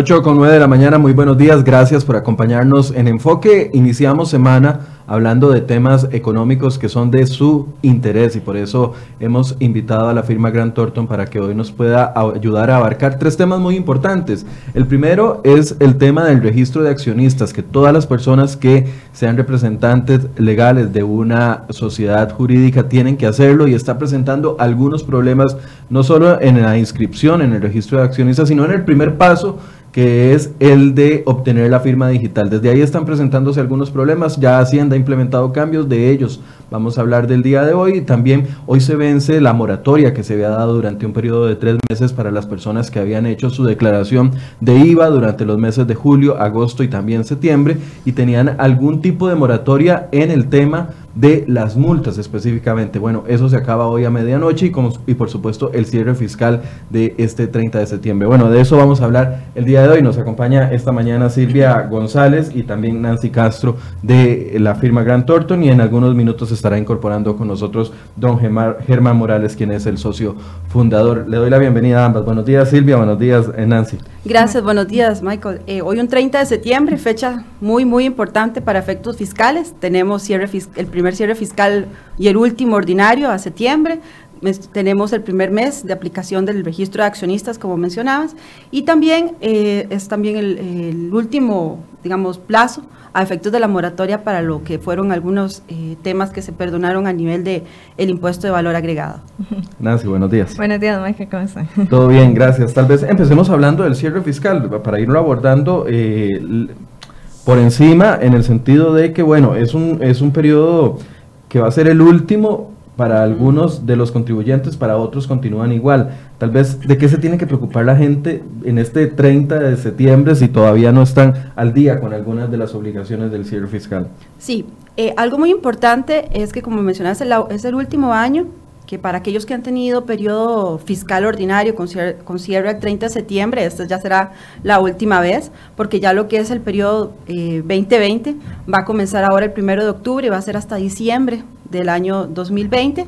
8 con 9 de la mañana, muy buenos días, gracias por acompañarnos en Enfoque. Iniciamos semana hablando de temas económicos que son de su interés y por eso hemos invitado a la firma Grant Thornton para que hoy nos pueda ayudar a abarcar tres temas muy importantes. El primero es el tema del registro de accionistas, que todas las personas que sean representantes legales de una sociedad jurídica tienen que hacerlo y está presentando algunos problemas no solo en la inscripción en el registro de accionistas, sino en el primer paso que es el de obtener la firma digital. Desde ahí están presentándose algunos problemas, ya Hacienda ha implementado cambios de ellos. Vamos a hablar del día de hoy. También hoy se vence la moratoria que se había dado durante un periodo de tres meses para las personas que habían hecho su declaración de IVA durante los meses de julio, agosto y también septiembre y tenían algún tipo de moratoria en el tema de las multas específicamente. Bueno, eso se acaba hoy a medianoche y, por supuesto el cierre fiscal de este 30 de septiembre. Bueno, de eso vamos a hablar el día de hoy. Nos acompaña esta mañana Silvia González y también Nancy Castro de la firma Grant Thornton y en algunos minutos estará incorporando con nosotros don Germán Morales, quien es el socio fundador. Le doy la bienvenida a ambas. Buenos días Silvia, buenos días eh, Nancy. Gracias, buenos días Michael. Eh, hoy un 30 de septiembre, fecha muy, muy importante para efectos fiscales. Tenemos cierre el primer cierre fiscal y el último ordinario a septiembre. Tenemos el primer mes de aplicación del registro de accionistas, como mencionabas, y también eh, es también el, último, digamos, plazo a efectos de la moratoria para lo que fueron algunos eh, temas que se perdonaron a nivel de el impuesto de valor agregado. Nancy, buenos días. Buenos días, Mike, ¿cómo están? Todo bien, gracias. Tal vez empecemos hablando del cierre fiscal, para irlo abordando eh, por encima, en el sentido de que, bueno, es un, es un periodo que va a ser el último para algunos de los contribuyentes, para otros continúan igual. Tal vez, ¿de qué se tiene que preocupar la gente en este 30 de septiembre si todavía no están al día con algunas de las obligaciones del cierre fiscal? Sí, eh, algo muy importante es que, como mencionaste, es el último año que para aquellos que han tenido periodo fiscal ordinario con cierre, el 30 de septiembre, esta ya será la última vez, porque ya lo que es el periodo 2020 eh, va a comenzar ahora el 1 de octubre y va a ser hasta diciembre del año 2020.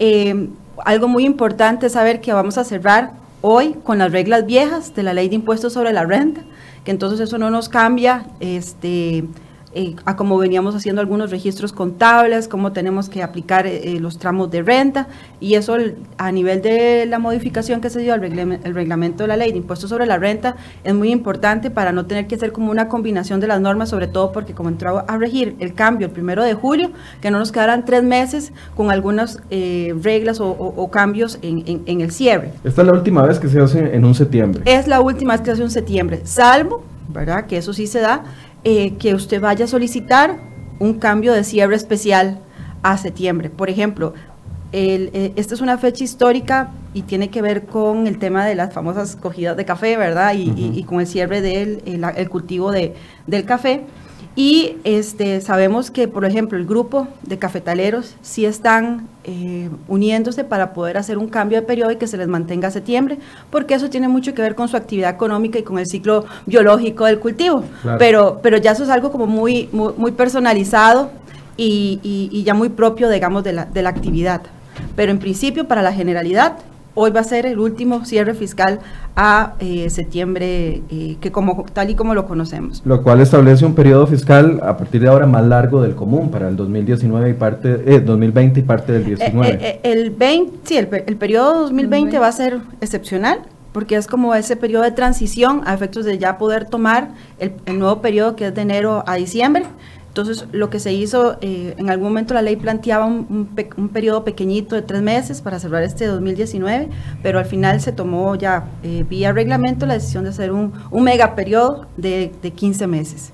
Eh, algo muy importante es saber que vamos a cerrar hoy con las reglas viejas de la ley de impuestos sobre la renta, que entonces eso no nos cambia este, eh, a cómo veníamos haciendo algunos registros contables, cómo tenemos que aplicar eh, los tramos de renta, y eso a nivel de la modificación que se dio al el reglamento de la ley de impuestos sobre la renta es muy importante para no tener que hacer como una combinación de las normas, sobre todo porque como entró a regir el cambio el primero de julio, que no nos quedaran tres meses con algunas eh, reglas o, cambios en, en el cierre. Esta es la última vez que se hace en un septiembre. Es la última vez que se hace en septiembre, salvo, ¿verdad? Que eso sí se da eh, que usted vaya a solicitar un cambio de cierre especial a septiembre. Por ejemplo, eh, esta es una fecha histórica y tiene que ver con el tema de las famosas cogidas de café, ¿verdad? Y, con el cierre del el cultivo de, del café. Y este, sabemos que, por ejemplo, el grupo de cafetaleros sí están eh, uniéndose para poder hacer un cambio de periodo y que se les mantenga a septiembre, porque eso tiene mucho que ver con su actividad económica y con el ciclo biológico del cultivo. Pero, pero ya eso es algo como muy, muy, personalizado y, y, ya muy propio, digamos, de la, de la actividad. Pero en principio, para la generalidad, Hoy va a ser el último cierre fiscal a eh, septiembre, eh, que como tal y como lo conocemos. Lo cual establece un periodo fiscal a partir de ahora más largo del común para el 2019 y parte, eh, 2020 y parte del 19. Eh, el 20, sí, el, periodo 2020 va a ser excepcional porque es como ese periodo de transición a efectos de ya poder tomar el, el nuevo periodo que es de enero a diciembre. Entonces, lo que se hizo, eh, en algún momento la ley planteaba un, un, periodo pequeñito de tres meses para cerrar este 2019, pero al final se tomó ya eh, vía reglamento la decisión de hacer un, un mega periodo de, de 15 meses.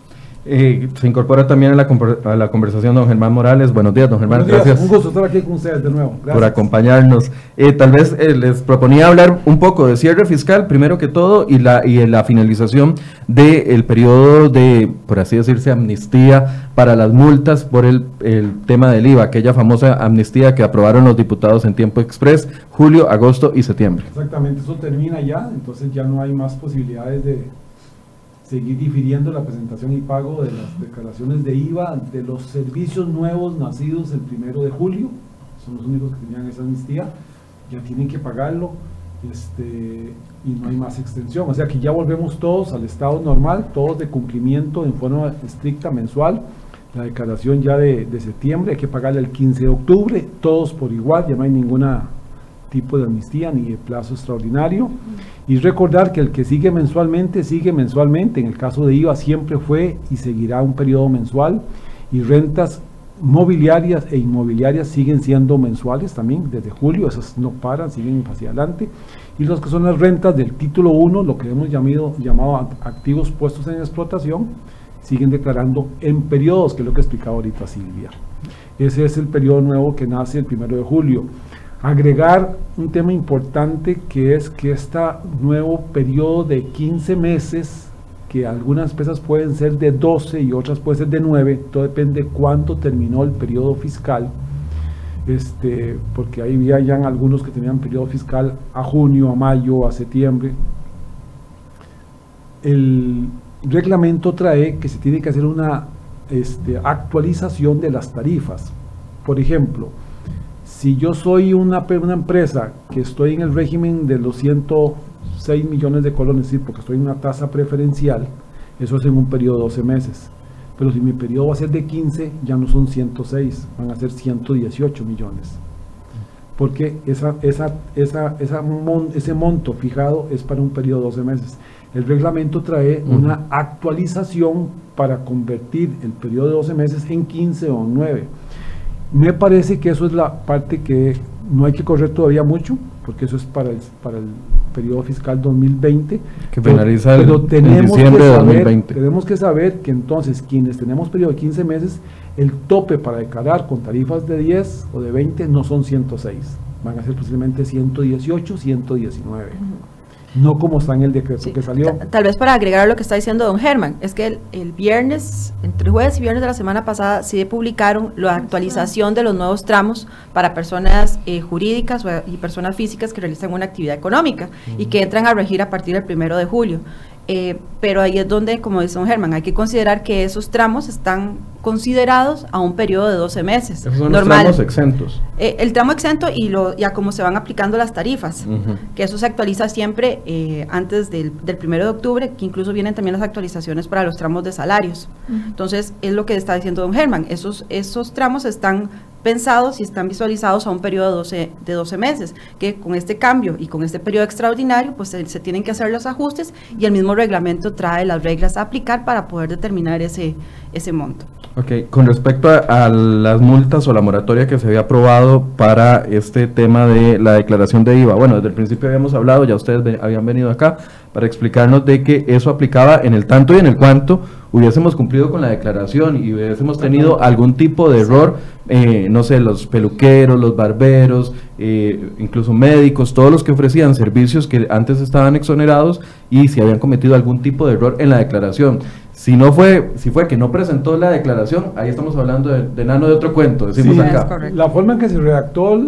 Eh, se incorpora también a la, a la, conversación don Germán Morales. Buenos días, don Germán. Gracias. Un gusto estar aquí con ustedes de nuevo. Por acompañarnos. Eh, tal vez eh, les proponía hablar un poco de cierre fiscal, primero que todo, y la, y la finalización del periodo de, por así decirse, amnistía para las multas por el, el tema del IVA, aquella famosa amnistía que aprobaron los diputados en tiempo express, julio, agosto y septiembre. Exactamente, eso termina ya, entonces ya no hay más posibilidades de seguir difiriendo la presentación y pago de las declaraciones de IVA de los servicios nuevos nacidos el primero de julio, son los únicos que tenían esa amnistía, ya tienen que pagarlo este, y no hay más extensión. O sea que ya volvemos todos al estado normal, todos de cumplimiento en forma estricta mensual. La declaración ya de, septiembre hay que pagarla el 15 de octubre, todos por igual, ya no hay ningún tipo de amnistía ni de plazo extraordinario. Y recordar que el que sigue mensualmente, sigue mensualmente. En el caso de IVA siempre fue y seguirá un periodo mensual. Y rentas mobiliarias e inmobiliarias siguen siendo mensuales también desde julio, esas no paran, siguen hacia adelante. Y los que son las rentas del título 1, lo que hemos llamado, llamado activos puestos en explotación, siguen declarando en periodos, que es lo que explicaba ahorita Silvia. Ese es el periodo nuevo que nace el primero de julio. Agregar un tema importante que es que este nuevo periodo de 15 meses que algunas empresas pueden ser de 12 y otras pueden ser de 9, todo depende de cuánto terminó el periodo fiscal, este, porque ahí había ya algunos que tenían periodo fiscal a junio, a mayo, a septiembre. El reglamento trae que se tiene que hacer una este, actualización de las tarifas. Por ejemplo, si yo soy una, una empresa que estoy en el régimen de los 100 6 millones de colones, porque estoy en una tasa preferencial, eso es en un periodo de 12 meses. Pero si mi periodo va a ser de 15, ya no son 106, van a ser 118 millones. Porque esa, esa, esa, ese monto fijado es para un periodo de 12 meses. El reglamento trae una actualización para convertir el periodo de 12 meses en 15 o 9. Me parece que eso es la parte que no hay que correr todavía mucho, porque eso es para el, para el periodo fiscal 2020. Que finaliza el, tenemos diciembre de 2020. Tenemos que saber que entonces quienes tenemos periodo de 15 meses, el tope para declarar con tarifas de 10 o de 20 no son 106, van a ser posiblemente 118, 119 no como está en el decreto que salió. Tal vez para agregar a lo que está diciendo don Germán, es que el, viernes, entre jueves y viernes de la semana pasada, sí publicaron la actualización de los nuevos tramos para personas eh, jurídicas y personas físicas que realizan una actividad económica y que entran a regir a partir del primero de julio. Eh, pero ahí es donde, como dice don Germán, hay que considerar que esos tramos están considerados a un periodo de 12 meses. Esos son los tramos exentos. Eh, el tramo exento y lo, ya cómo se van aplicando las tarifas, que eso se actualiza siempre eh, antes del, del, primero de octubre, que incluso vienen también las actualizaciones para los tramos de salarios. Entonces, es lo que está diciendo don Germán, esos, esos tramos están pensados y están visualizados a un periodo de 12, de 12 meses, que con este cambio y con este periodo extraordinario, pues se, se, tienen que hacer los ajustes y el mismo reglamento trae las reglas a aplicar para poder determinar ese, ese monto. Ok, con respecto a, las multas o la moratoria que se había aprobado para este tema de la declaración de IVA, bueno, desde el principio habíamos hablado, ya ustedes habían venido acá para explicarnos de que eso aplicaba en el tanto y en el cuanto hubiésemos cumplido con la declaración y hubiésemos tenido algún tipo de error, eh, no sé, los peluqueros, los barberos, eh, incluso médicos, todos los que ofrecían servicios que antes estaban exonerados y si habían cometido algún tipo de error en la declaración. Si no fue, si fue que no presentó la declaración, ahí estamos hablando de, de nano de otro cuento, decimos acá. La forma en que se redactó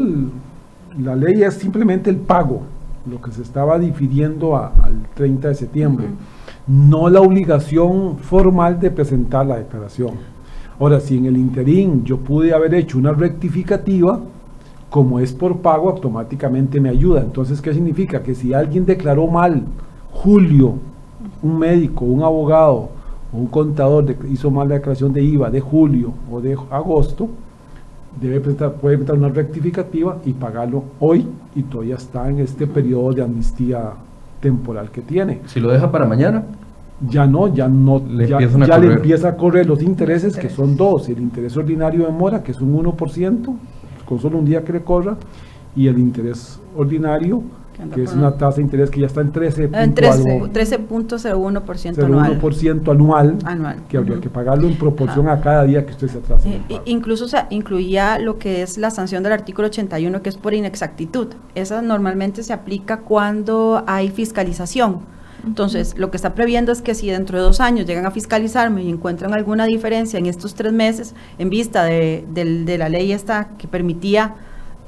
la ley es simplemente el pago, lo que se estaba difiriendo al 30 de septiembre, no la obligación formal de presentar la declaración. Ahora, si en el interín yo pude haber hecho una rectificativa, como es por pago, automáticamente me ayuda. Entonces, ¿qué significa? Que si alguien declaró mal julio, un médico, un abogado, un contador hizo mal la declaración de IVA de julio o de agosto, debe presentar, puede presentar una rectificativa y pagarlo hoy y todavía está en este periodo de amnistía temporal que tiene. Si lo deja para mañana. Ya no, ya no, le ya, le empieza a correr los intereses, que son dos, el interés ordinario de mora, que es un 1%, con solo un día que le corra, y el interés ordinario que es una tasa de interés que ya está en 13.01% 13, anual. anual, anual, que habría que pagarlo en proporción a cada día que usted se atrasa. Eh, incluso se incluía lo que es la sanción del artículo 81, que es por inexactitud. Esa normalmente se aplica cuando hay fiscalización. Entonces, lo que está previendo es que si dentro de dos años llegan a fiscalizarme y encuentran alguna diferencia en estos tres meses, en vista de, de la ley esta que permitía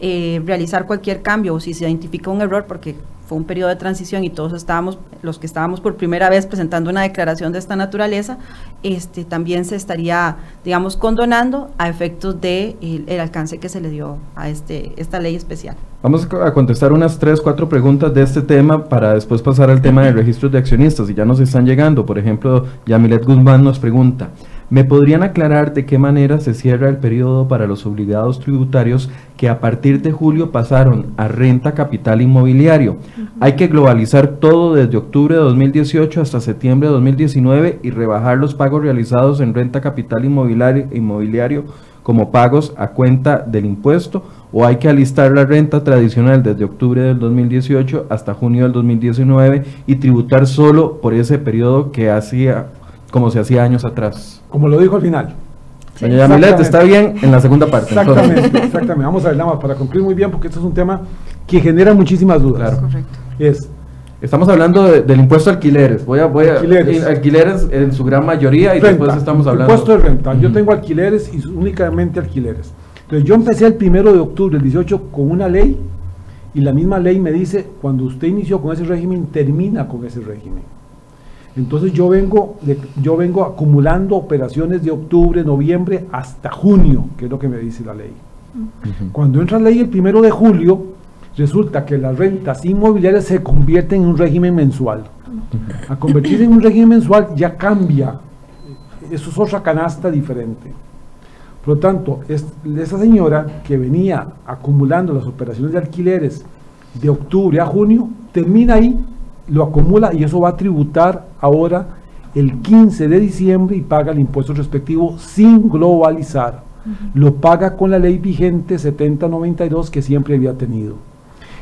eh, realizar cualquier cambio o si se identifica un error, porque fue un periodo de transición y todos estábamos, los que estábamos por primera vez presentando una declaración de esta naturaleza, este, también se estaría, digamos, condonando a efectos de el, alcance que se le dio a este, esta ley especial. Vamos a contestar unas tres, cuatro preguntas de este tema para después pasar al tema del registro de accionistas y ya nos están llegando. Por ejemplo, Yamilet Guzmán nos pregunta, ¿Me podrían aclarar de qué manera se cierra el periodo para los obligados tributarios que a partir de julio pasaron a renta capital inmobiliario? Hay que globalizar todo desde octubre de 2018 hasta septiembre de 2019 y rebajar los pagos realizados en renta capital inmobiliario, inmobiliario como pagos a cuenta del impuesto o hay que alistar la renta tradicional desde octubre del 2018 hasta junio del 2019 y tributar solo por ese periodo que hacía como se hacía años atrás. Como lo dijo al final. Doña Yamilet, está bien en la segunda parte. Exactamente, exactamente. Vamos a ver, nada más para concluir muy bien, porque esto es un tema que genera muchísimas dudas. Claro. Correcto. Es, Estamos hablando del impuesto a alquileres. Voy a, voy a, alquileres. alquileres en su gran mayoría y después estamos hablando. Impuesto de renta. Yo tengo alquileres y únicamente alquileres. Entonces yo empecé el primero de octubre del 18 con una ley y la misma ley me dice, cuando usted inició con ese régimen, termina con ese régimen. Entonces yo vengo, yo vengo acumulando operaciones de octubre, noviembre hasta junio, que es lo que me dice la ley. Cuando entra la ley el primero de julio, resulta que las rentas inmobiliarias se convierten en un régimen mensual. A convertirse en un régimen mensual ya cambia. Eso es otra canasta diferente. Por lo tanto, esa señora que venía acumulando las operaciones de alquileres de octubre a junio, termina ahí lo acumula y eso va a tributar ahora el 15 de diciembre y paga el impuesto respectivo sin globalizar. Lo paga con la ley vigente 7092 que siempre había tenido.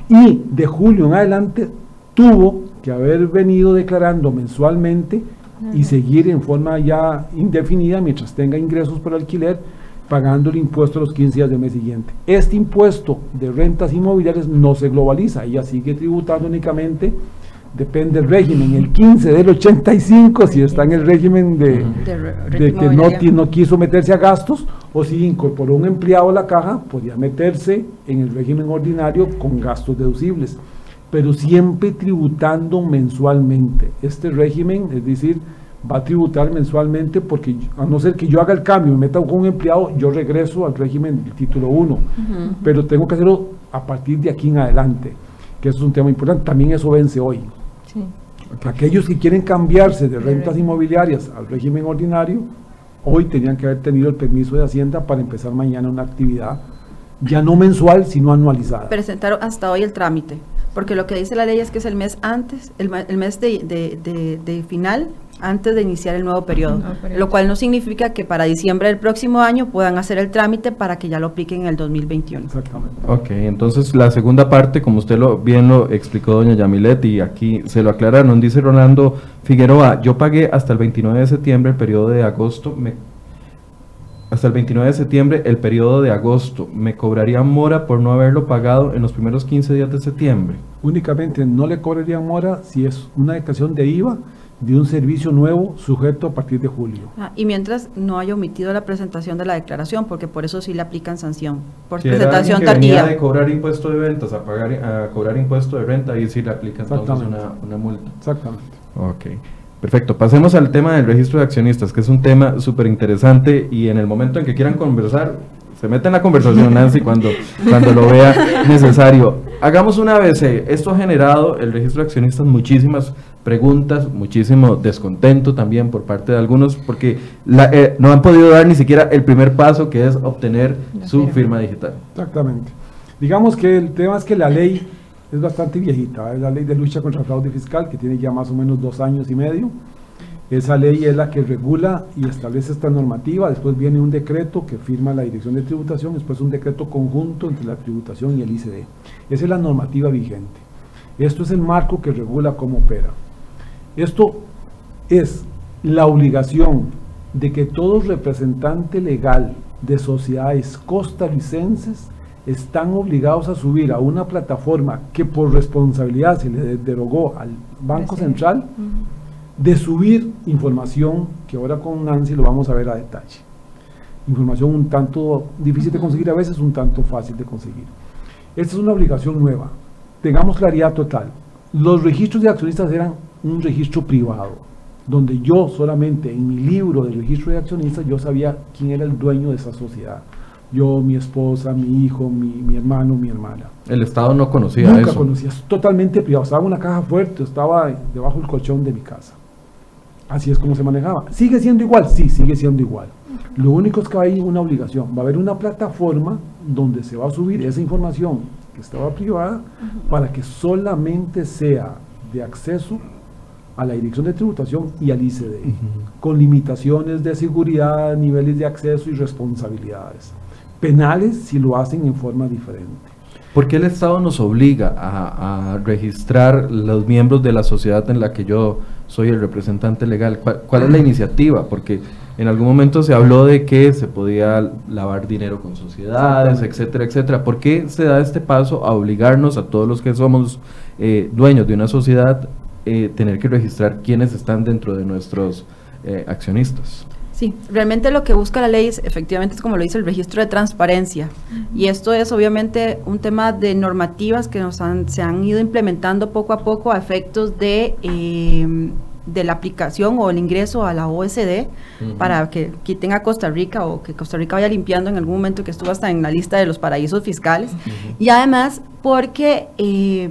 Y de julio en adelante tuvo que haber venido declarando mensualmente y seguir en forma ya indefinida mientras tenga ingresos por alquiler pagando el impuesto los 15 días del mes siguiente. Este impuesto de rentas inmobiliarias no se globaliza, ella sigue tributando únicamente depende del régimen, el 15 del 85, si está en el régimen de, que no, no, quiso meterse a gastos, o si incorporó un empleado a la caja, podía meterse en el régimen ordinario con gastos deducibles, pero siempre tributando mensualmente. Este régimen, es decir, va a tributar mensualmente porque a no ser que yo haga el cambio, me meta con un empleado, yo regreso al régimen del título 1, pero tengo que hacerlo a partir de aquí en adelante, que eso es un tema importante, también eso vence hoy. Aquellos que quieren cambiarse de rentas inmobiliarias al régimen ordinario, hoy tenían que haber tenido el permiso de Hacienda para empezar mañana una actividad ya no mensual, sino anualizada. Presentaron hasta hoy el trámite, porque lo que dice la ley es que es el mes antes, el, mes de, de final antes de iniciar el nuevo periodo, lo cual no significa que para diciembre del próximo año puedan hacer el trámite para que ya lo apliquen en el 2021. Exactamente. Ok, entonces la segunda parte, como usted lo bien lo explicó doña Yamilet y aquí se lo aclararon, dice Rolando Figueroa, yo pagué hasta el 29 de septiembre el periodo de agosto, me, hasta el 29 de septiembre el periodo de agosto, ¿me cobraría mora por no haberlo pagado en los primeros 15 días de septiembre? Únicamente no le cobraría mora si es una declaración de IVA de un servicio nuevo sujeto a partir de julio. Ah, y mientras no haya omitido la presentación de la declaración, porque por eso sí le aplican sanción, por presentación tardía. de cobrar impuesto de ventas a pagar a cobrar impuesto de renta, ahí sí le aplican entonces una, una multa. Exactamente. Ok. Perfecto, pasemos al tema del registro de accionistas, que es un tema súper interesante y en el momento en que quieran conversar, se mete en la conversación, Nancy, cuando, cuando lo vea necesario. Hagamos una vez, esto ha generado el registro de accionistas muchísimas preguntas, muchísimo descontento también por parte de algunos, porque eh, no han podido dar ni siquiera el primer paso, que es obtener su firma digital. Exactamente. Digamos que el tema es que la ley es bastante viejita, es la ley de lucha contra el fraude fiscal, que tiene ya más o menos dos años y medio. Esa ley es la que regula y establece esta normativa, después viene un decreto que firma la Dirección de Tributación, después un decreto conjunto entre la tributación y el ICD. Esa es la normativa vigente. Esto es el marco que regula cómo opera. Esto es la obligación de que todo representante legal de sociedades costarricenses están obligados a subir a una plataforma que por responsabilidad se le derogó al Banco Central, de subir información que ahora con Nancy lo vamos a ver a detalle. Información un tanto difícil de conseguir, a veces un tanto fácil de conseguir. Esta es una obligación nueva. Tengamos claridad total Los registros de accionistas eran un registro privado, donde yo solamente en mi libro de registro de accionistas yo sabía quién era el dueño de esa sociedad. Yo, mi esposa, mi hijo, mi, mi hermano, mi hermana. El Estado no conocía Nunca eso. conocía, es totalmente privado. Estaba en una caja fuerte, estaba debajo del colchón de mi casa. Así es como se manejaba. ¿Sigue siendo igual? Sí, sigue siendo igual. Lo único es que hay una obligación. Va a haber una plataforma donde se va a subir esa información que estaba privada para que solamente sea de acceso a la Dirección de Tributación y al ICD, con limitaciones de seguridad, niveles de acceso y responsabilidades. Penales si lo hacen en forma diferente. ¿Por qué el Estado nos obliga a, a registrar los miembros de la sociedad en la que yo soy el representante legal? ¿Cuál, cuál es la iniciativa? Porque en algún momento se habló de que se podía lavar dinero con sociedades, etcétera, etcétera. ¿Por qué se da este paso a obligarnos a todos los que somos eh, dueños de una sociedad eh, tener que registrar quiénes están dentro de nuestros eh, accionistas? Sí, realmente lo que busca la ley es, efectivamente es como lo dice el registro de transparencia. Y esto es obviamente un tema de normativas que nos han, se han ido implementando poco a poco a efectos de, eh, de la aplicación o el ingreso a la OSD para que quiten a Costa Rica o que Costa Rica vaya limpiando en algún momento que estuvo hasta en la lista de los paraísos fiscales. Y además porque eh,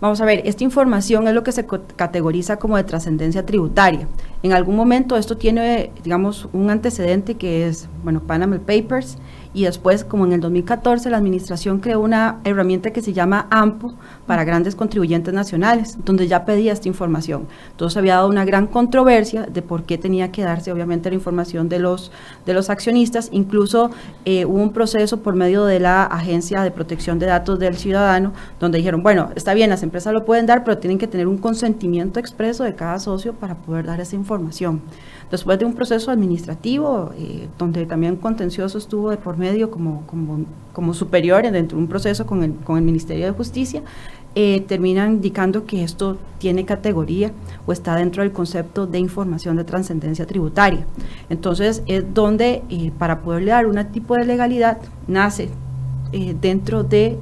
Vamos a ver, esta información es lo que se categoriza como de trascendencia tributaria. En algún momento esto tiene, digamos, un antecedente que es, bueno, Panama Papers, y después, como en el 2014, la administración creó una herramienta que se llama AMPO para grandes contribuyentes nacionales, donde ya pedía esta información. Entonces había dado una gran controversia de por qué tenía que darse, obviamente, la información de los, de los accionistas. Incluso eh, hubo un proceso por medio de la Agencia de Protección de Datos del Ciudadano, donde dijeron, bueno, está bien, las empresas lo pueden dar, pero tienen que tener un consentimiento expreso de cada socio para poder dar esa información. Después de un proceso administrativo, eh, donde también contencioso estuvo de por medio como, como, como superior dentro de un proceso con el, con el Ministerio de Justicia, eh, terminan indicando que esto tiene categoría o está dentro del concepto de información de trascendencia tributaria. Entonces, es donde eh, para poderle dar un tipo de legalidad nace dentro de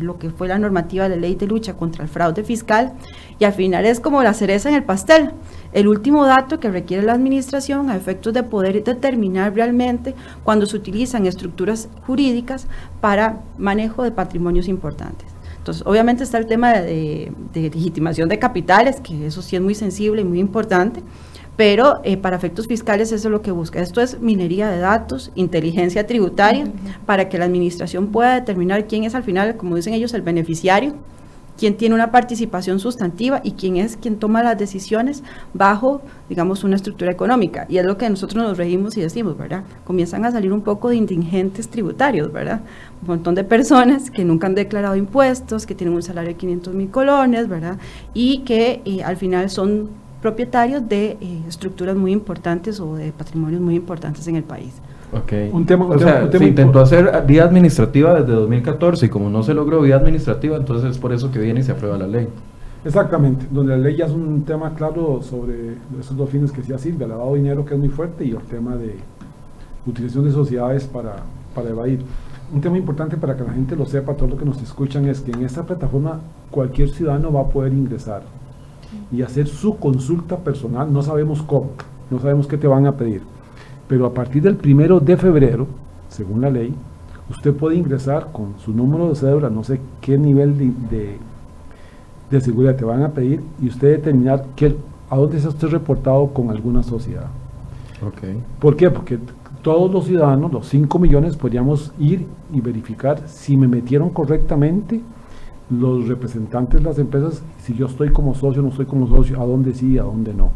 lo que fue la normativa de ley de lucha contra el fraude fiscal y al final es como la cereza en el pastel. El último dato que requiere la administración a efectos de poder determinar realmente cuando se utilizan estructuras jurídicas para manejo de patrimonios importantes. Entonces, obviamente está el tema de, de legitimación de capitales, que eso sí es muy sensible y muy importante, pero eh, para efectos fiscales eso es lo que busca. Esto es minería de datos, inteligencia tributaria, para que la administración pueda determinar quién es al final, como dicen ellos, el beneficiario, quién tiene una participación sustantiva y quién es quien toma las decisiones bajo, digamos, una estructura económica. Y es lo que nosotros nos regimos y decimos, ¿verdad? Comienzan a salir un poco de indigentes tributarios, ¿verdad? Un montón de personas que nunca han declarado impuestos, que tienen un salario de 500 mil colones, ¿verdad? Y que eh, al final son propietarios de eh, estructuras muy importantes o de patrimonios muy importantes en el país. Ok. Un tema- un o tema- sea, un tema se intentó hacer vía administrativa desde 2014 y como no se logró vía administrativa, entonces es por eso que viene y se aprueba la ley. Exactamente, donde la ley ya es un tema claro sobre esos dos fines que decía Silvia, el lavado de dinero que es muy fuerte y el tema de utilización de sociedades para, para evadir. Un tema importante para que la gente lo sepa, todos los que nos escuchan, es que en esta plataforma cualquier ciudadano va a poder ingresar y hacer su consulta personal, no sabemos cómo, no sabemos qué te van a pedir, pero a partir del primero de febrero, según la ley, usted puede ingresar con su número de cédula, no sé qué nivel de, de, de seguridad te van a pedir y usted determinar qué, a dónde está usted reportado con alguna sociedad. Ok. ¿Por qué? Porque todos los ciudadanos, los 5 millones, podríamos ir y verificar si me metieron correctamente los representantes de las empresas, si yo estoy como socio, no estoy como socio, a dónde sí, a dónde no.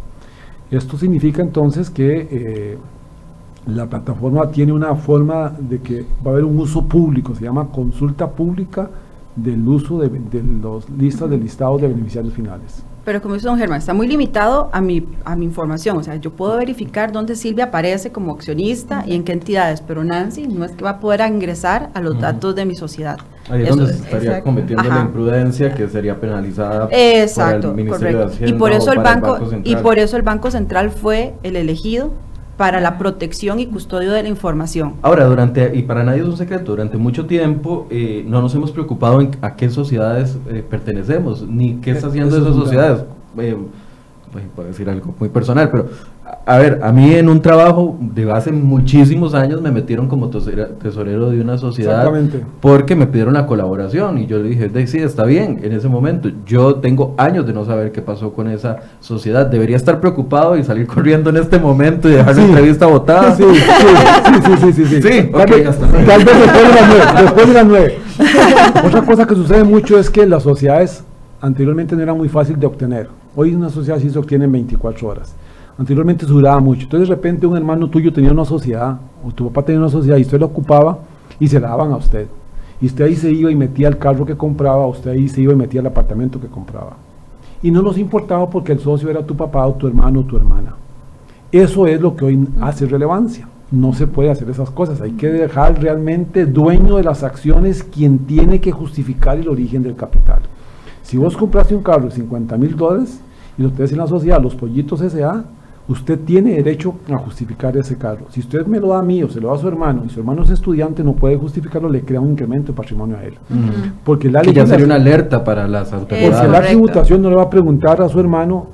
Esto significa entonces que eh, la plataforma tiene una forma de que va a haber un uso público, se llama consulta pública del uso de, de los listas de listados de beneficiarios finales. Pero como dice don Germán, está muy limitado a mi, a mi información. O sea, yo puedo verificar dónde Silvia aparece como accionista y en qué entidades, pero Nancy no es que va a poder ingresar a los datos de mi sociedad. Ahí es Eso donde es- se estaría exacto. cometiendo la imprudencia que sería penalizada Exacto, por el Ministerio de correcto. Hacienda Y por eso el banco, y Central. por eso el Banco Central fue el elegido para la protección y custodio de la información. Ahora, durante, y para nadie es un secreto, durante mucho tiempo eh, no nos hemos preocupado en a qué sociedades eh, pertenecemos, ni qué está haciendo esas sociedades. Eh, puedo decir algo muy personal, pero a ver, a mí en un trabajo de hace muchísimos años me metieron como tesorero de una sociedad porque me pidieron la colaboración y yo le dije, sí, está bien, en ese momento. Yo tengo años de no saber qué pasó con esa sociedad. Debería estar preocupado y salir corriendo en este momento y dejar la entrevista votada. Sí, sí, sí, sí, sí. sí, sí. tal, vez después de las nueve. Otra cosa que sucede mucho es que las sociedades anteriormente no era muy fácil de obtener. Hoy una sociedad sí se obtiene en 24 horas. Anteriormente se duraba mucho. Entonces de repente un hermano tuyo tenía una sociedad, o tu papá tenía una sociedad y usted la ocupaba y se la daban a usted. Y usted ahí se iba y metía el carro que compraba, usted ahí se iba y metía el apartamento que compraba. Y no nos importaba porque el socio era tu papá o tu hermano o tu hermana. Eso es lo que hoy hace relevancia. No se puede hacer esas cosas. Hay que dejar realmente dueño de las acciones quien tiene que justificar el origen del capital. Si vos compraste un carro de 50 mil dólares y lo tenés en la sociedad, los pollitos S.A., usted tiene derecho a justificar ese carro. Si usted me lo da a mí o se lo da a su hermano y su hermano es estudiante, no puede justificarlo, le crea un incremento de patrimonio a él. Porque la ya sería una alerta para las autoridades. Porque la tributación no le va a preguntar a su hermano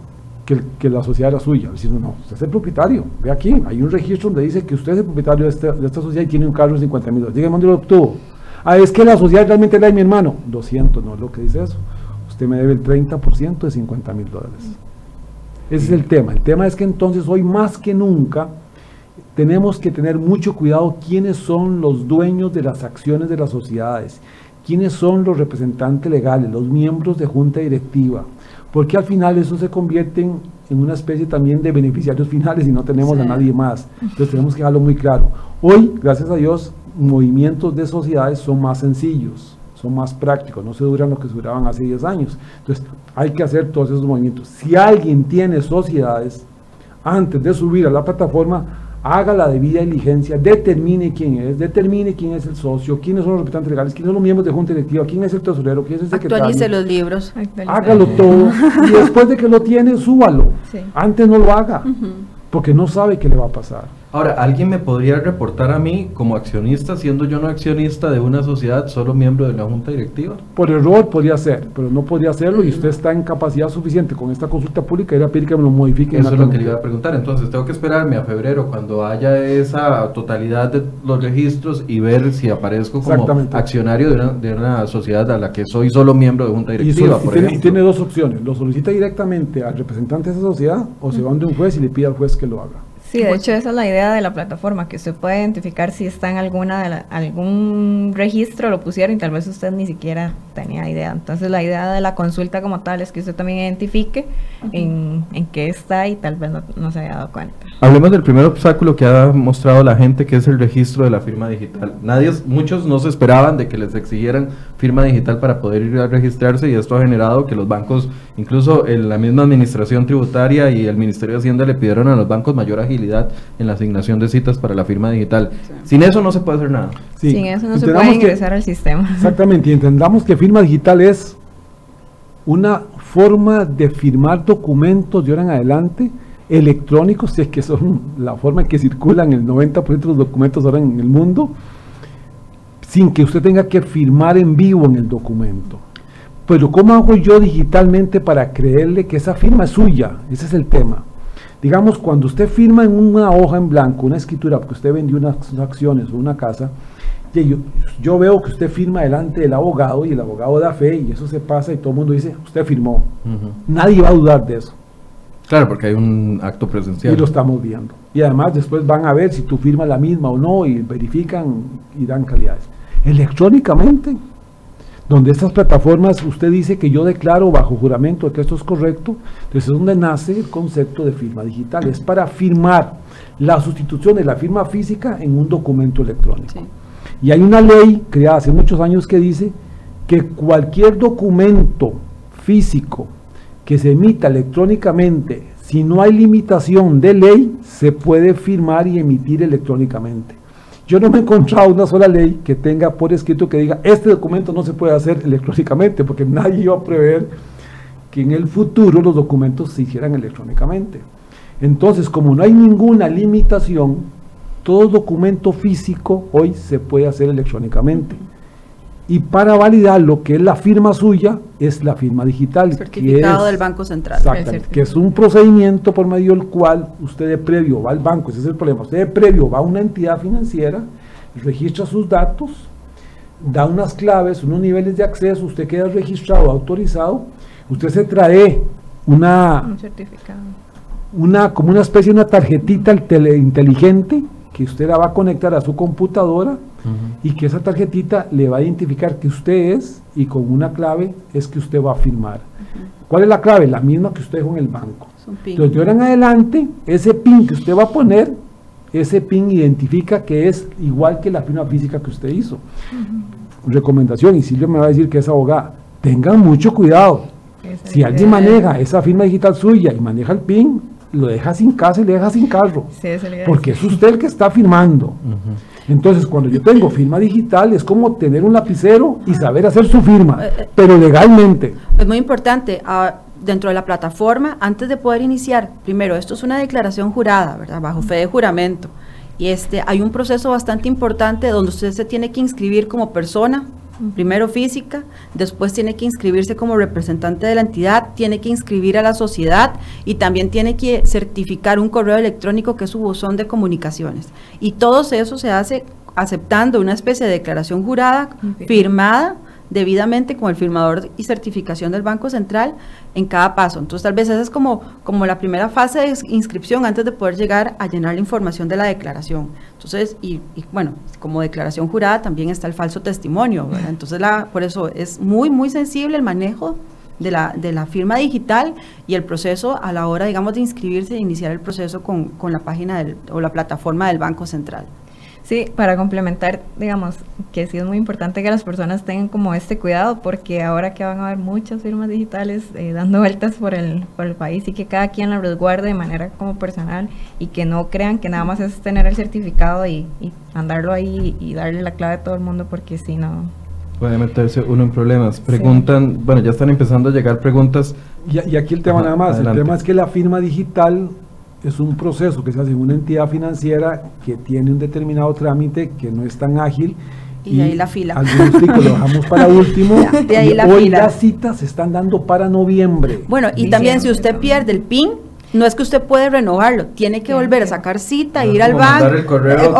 que, la sociedad era suya, diciendo, no, usted es el propietario. Ve aquí, hay un registro donde dice que usted es el propietario de, este, esta sociedad y tiene un carro de 50 mil dólares. Dígame dónde lo obtuvo. Ah, es que la sociedad realmente la de mi hermano. 200, no es lo que dice eso usted me debe el 30% de 50 mil dólares. Ese es el tema. El tema es que entonces hoy más que nunca tenemos que tener mucho cuidado quiénes son los dueños de las acciones de las sociedades, quiénes son los representantes legales, los miembros de junta directiva, porque al final eso se convierte en, una especie también de beneficiarios finales y no tenemos a nadie más. Entonces tenemos que dejarlo muy claro. Hoy, gracias a Dios, movimientos de sociedades son más sencillos son más prácticos, no se duran lo que se duraban hace 10 años. Entonces, hay que hacer todos esos movimientos. Si alguien tiene sociedades, antes de subir a la plataforma, haga la debida diligencia, determine quién es, determine quién es el socio, quiénes son los representantes legales, quiénes son los miembros de junta directiva, quién es el tesorero, quién es el secretario. Actualice los libros. Hágalo todo y después de que lo tiene, súbalo. Antes no lo haga, porque no sabe qué le va a pasar. Ahora, ¿alguien me podría reportar a mí como accionista, siendo yo no accionista de una sociedad, solo miembro de la junta directiva? Por error podría ser, pero no podría hacerlo y usted está en capacidad suficiente con esta consulta pública y a pedir que me lo modifique. Eso es lo que le iba a preguntar. Entonces, tengo que esperarme a febrero cuando haya esa totalidad de los registros y ver si aparezco como accionario de una, de una, sociedad a la que soy solo miembro de junta directiva. Y, tiene, tiene, dos opciones: lo solicita directamente al representante de esa sociedad o se va de un juez y le pide al juez que lo haga. Sí, de hecho esa es la idea de la plataforma, que usted puede identificar si está en alguna de algún registro, lo pusieron y tal vez usted ni siquiera tenía idea. Entonces la idea de la consulta como tal es que usted también identifique en, en, qué está y tal vez no, se haya dado cuenta. Hablemos del primer obstáculo que ha mostrado la gente, que es el registro de la firma digital. Nadie, muchos no se esperaban de que les exigieran firma digital para poder ir a registrarse y esto ha generado que los bancos, incluso en la misma administración tributaria y el Ministerio de Hacienda le pidieron a los bancos mayor agilidad en la asignación de citas para la firma digital. Sin eso no se puede hacer nada. Sin eso no se puede ingresar al sistema. Exactamente, y entendamos que firma digital es una forma de firmar documentos de ahora en adelante electrónicos, si es que son la forma en que circulan el 90% de los documentos ahora en el mundo, sin que usted tenga que firmar en vivo en el documento. Pero ¿cómo hago yo digitalmente para creerle que esa firma es suya? Ese es el tema. Digamos, cuando usted firma en una hoja en blanco, una escritura, porque usted vendió unas acciones o una casa, yo, yo veo que usted firma delante del abogado y el abogado da fe y eso se pasa y todo el mundo dice, usted firmó. Nadie va a dudar de eso. Claro, porque hay un acto presencial. Y lo estamos viendo. Y además después van a ver si tu firma la misma o no y verifican y dan calidades. Electrónicamente, donde estas plataformas usted dice que yo declaro bajo juramento que esto es correcto, entonces es donde nace el concepto de firma digital, es para firmar la sustitución de la firma física en un documento electrónico. Y hay una ley creada hace muchos años que dice que cualquier documento físico que se emita electrónicamente, si no hay limitación de ley, se puede firmar y emitir electrónicamente. Yo no me he encontrado una sola ley que tenga por escrito que diga, este documento no se puede hacer electrónicamente, porque nadie iba a prever que en el futuro los documentos se hicieran electrónicamente. Entonces, como no hay ninguna limitación, todo documento físico hoy se puede hacer electrónicamente. Y para validar lo que es la firma suya, es la firma digital. Certificado que es, del Banco Central. Exactamente, que es un procedimiento por medio del cual usted de previo va al banco, ese es el problema, usted de previo va a una entidad financiera, registra sus datos, da unas claves, unos niveles de acceso, usted queda registrado, autorizado, usted se trae una... Un certificado. Una, como una especie de una tarjetita inteligente que usted la va a conectar a su computadora y que esa tarjetita le va a identificar que usted es y con una clave es que usted va a firmar. ¿Cuál es la clave? La misma que usted dejó en el banco. Entonces, de ahora en adelante, ese PIN que usted va a poner, ese PIN identifica que es igual que la firma física que usted hizo. Recomendación, y Silvia me va a decir que es abogada, tengan mucho cuidado. Esa Si alguien idea. maneja esa firma digital suya y maneja el PIN, lo deja sin casa y le deja sin carro. Sí. Porque es usted el que está firmando. Entonces, cuando yo tengo firma digital, es como tener un lapicero y saber hacer su firma, Eh, eh. pero legalmente. Es muy importante, ah, dentro de la plataforma, antes de poder iniciar, primero, esto es una declaración jurada, ¿verdad? Bajo fe de juramento. Y este, hay un proceso bastante importante donde usted se tiene que inscribir como persona, primero física, después tiene que inscribirse como representante de la entidad, tiene que inscribir a la sociedad y también tiene que certificar un correo electrónico que es su buzón de comunicaciones. Y todo eso se hace aceptando una especie de declaración jurada firmada debidamente con el firmador y certificación del Banco Central en cada paso. Entonces, tal vez esa es como, como la primera fase de ins- inscripción antes de poder llegar a llenar la información de la declaración. Entonces, y, y, bueno, como declaración jurada también está el falso testimonio, ¿verdad? Entonces, la, por eso es muy, muy sensible el manejo de la, de la firma digital y el proceso a la hora, digamos, de inscribirse e iniciar el proceso con, con la página del, o la plataforma del Banco Central. Sí, para complementar, digamos, que sí es muy importante que las personas tengan como este cuidado, porque ahora que van a haber muchas firmas digitales eh, dando vueltas por el, por el país y que cada quien la resguarde de manera como personal y que no crean que nada más es tener el certificado y, y andarlo ahí y darle la clave a todo el mundo, porque si no... Puede meterse uno en problemas. Preguntan, bueno, ya están empezando a llegar preguntas. Y, y aquí el tema Ajá, nada más, adelante. el tema es que la firma digital es un proceso que se hace en una entidad financiera que tiene un determinado trámite que no es tan ágil. Y de ahí la fila. Algunos ticos lo dejamos para último. Ya, de ahí y la hoy fila. las citas se están dando para noviembre. Bueno, y Diciembre también si usted también. pierde el PIN, no es que usted puede renovarlo, tiene que volver a sacar cita, No ir al como banco. el correo eh,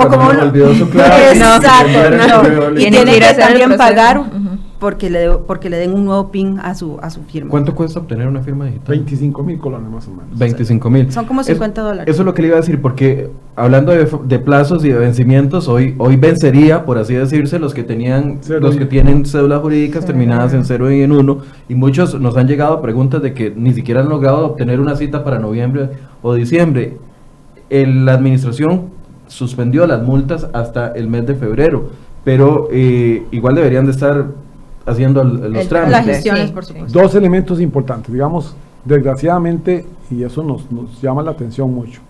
olvidó su clave, Exacto, enviar el no. Y Tiene que ir que también pagar. Porque, le, porque le den un nuevo PIN a su, a su firma. ¿Cuánto cuesta obtener una firma digital? 25 mil colones más o menos. 25 mil. Son como 50 dólares. Eso es lo que le iba a decir, porque hablando de, de plazos y de vencimientos, hoy, hoy vencería, por así decirse, los que tenían, Cero los que tienen cédulas jurídicas Cero. terminadas en 0 y en 1, y muchos nos han llegado preguntas de que ni siquiera han logrado obtener una cita para noviembre o diciembre. El- la administración suspendió las multas hasta el mes de febrero, pero eh, igual deberían de estar haciendo el- los El- trámites. Las gestiones, Sí, por sí. supuesto. Dos elementos importantes, digamos, desgraciadamente, y eso nos, nos llama la atención mucho.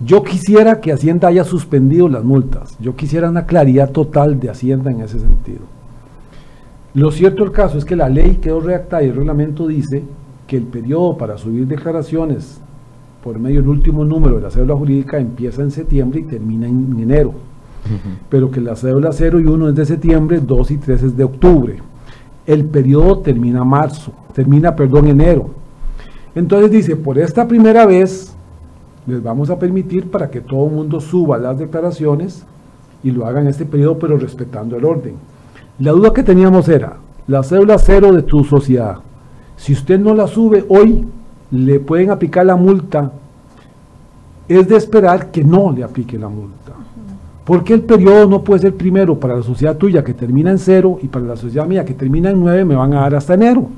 Yo quisiera que Hacienda haya suspendido las multas. Yo quisiera una claridad total de Hacienda en ese sentido. Lo cierto del caso es que la ley quedó redactada y el reglamento dice que el periodo para subir declaraciones por medio del último número de la cédula jurídica empieza en septiembre y termina en enero pero que la cédula 0 y 1 es de septiembre, 2 y 3 es de octubre. El periodo termina marzo, termina, perdón, enero. Entonces dice, por esta primera vez les vamos a permitir para que todo el mundo suba las declaraciones y lo haga en este periodo, pero respetando el orden. La duda que teníamos era, la cédula 0 de tu sociedad, si usted no la sube hoy, le pueden aplicar la multa. Es de esperar que no le aplique la multa. Porque el periodo no puede ser primero para la sociedad tuya que termina en cero y para la sociedad mía que termina en nueve me van a dar hasta enero.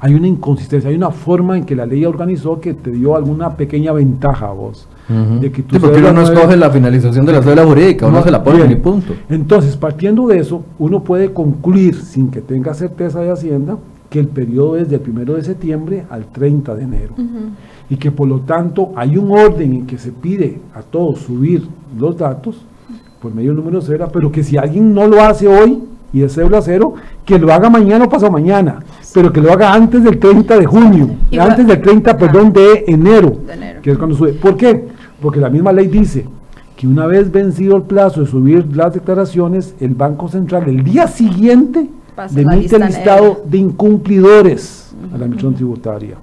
Hay una inconsistencia, hay una forma en que la ley organizó que te dio alguna pequeña ventaja a vos. Ujú. de que tu Sí, porque uno no escoge la finalización de la cédula jurídica, uno No, se la pone y punto. Entonces, partiendo de eso, uno puede concluir, sin que tenga certeza de Hacienda, que el periodo es del 1 de septiembre al 30 de enero. Y que por lo tanto hay un orden en que se pide a todos subir los datos por medio del número de cédula, pero que si alguien no lo hace hoy, y es cédula cero, que lo haga mañana o pasado mañana, pero que lo haga antes del 30 de junio, antes del 30, perdón, de enero, De enero. que es cuando sube. ¿Por qué? Porque la misma ley dice que una vez vencido el plazo de subir las declaraciones, el Banco Central el día siguiente Pasa demite el lista listado negra. de incumplidores a la Administración Tributaria.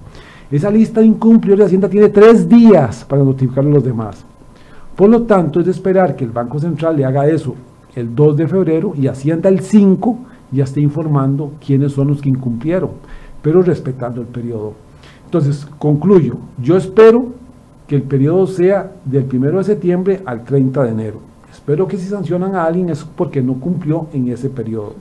Esa lista de incumplidores de Hacienda tiene tres días para notificarle a los demás. Por lo tanto, es de esperar que el Banco Central le haga eso el 2 de febrero y Hacienda el 5 ya esté informando quiénes son los que incumplieron, pero respetando el periodo. Entonces, concluyo, yo espero que el periodo sea del 1 de septiembre al 30 de enero. Espero que si sancionan a alguien es porque no cumplió en ese periodo.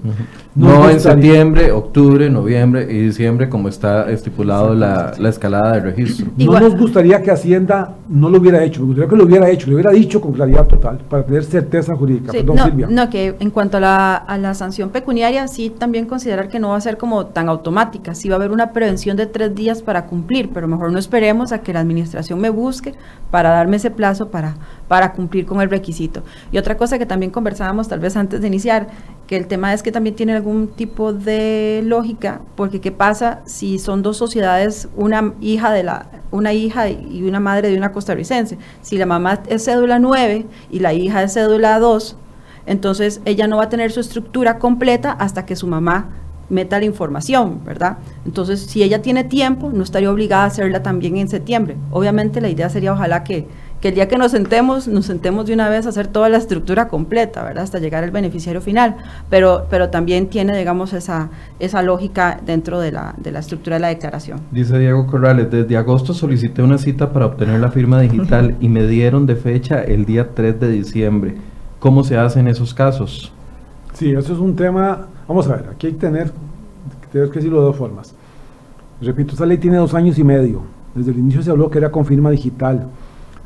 No, en septiembre, octubre, noviembre y diciembre como está estipulado la, la escalada de registro. No Igual- nos gustaría que Hacienda no lo hubiera hecho, me gustaría que lo hubiera hecho, lo hubiera dicho con claridad total, para tener certeza jurídica. Sí, Perdón, no, Silvia. no, que en cuanto a la, a la sanción pecuniaria, sí también considerar que no va a ser como tan automática, sí va a haber una prevención de tres días para cumplir, pero mejor no esperemos a que la administración me busque para darme ese plazo para, para cumplir con el requisito. Y otra cosa que también conversábamos tal vez antes de iniciar, que el tema es que también tiene algún tipo de lógica, porque qué pasa si son dos sociedades, una hija de la una hija y una madre de una costarricense. Si la mamá es cédula 9 y la hija es cédula 2, entonces ella no va a tener su estructura completa hasta que su mamá meta la información, ¿verdad? Entonces, si ella tiene tiempo, no estaría obligada a hacerla también en septiembre. Obviamente la idea sería ojalá que, que el día que nos sentemos, nos sentemos de una vez a hacer toda la estructura completa, ¿verdad? Hasta llegar al beneficiario final. Pero, pero también tiene, digamos, esa, esa lógica dentro de la, de la estructura de la declaración. Dice Diego Corrales, desde agosto solicité una cita para obtener la firma digital y me dieron de fecha el día 3 de diciembre. ¿Cómo se hace en esos casos? Sí, eso es un tema, vamos a ver, aquí hay que tener, tener que decirlo de dos formas. Repito, esta ley tiene dos años y medio. Desde el inicio se habló que era con firma digital.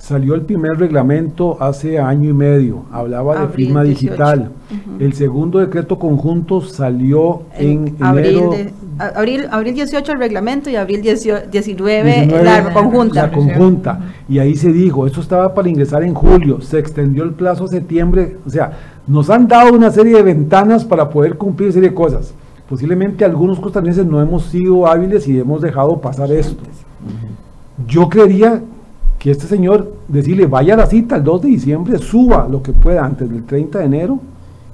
Salió el primer reglamento hace año y medio, hablaba de firma 18. digital. El segundo decreto conjunto salió en, abril, enero. de- a- abril, abril 18 el reglamento y abril 18 19, 19, la conjunta. La conjunta. Y ahí se dijo, esto estaba para ingresar en julio, se extendió el plazo a septiembre, o sea, nos han dado una serie de ventanas para poder cumplir serie de cosas. Posiblemente algunos costarricenses no hemos sido hábiles y hemos dejado pasar esto. Yo creería que este señor decirle vaya a la cita el 2 de diciembre, suba lo que pueda antes del 30 de enero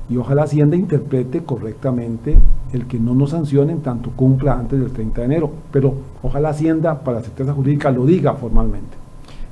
y ojalá Hacienda interprete correctamente el que no nos sancionen tanto cumpla antes del 30 de enero. Pero ojalá Hacienda, para certeza jurídica, lo diga formalmente.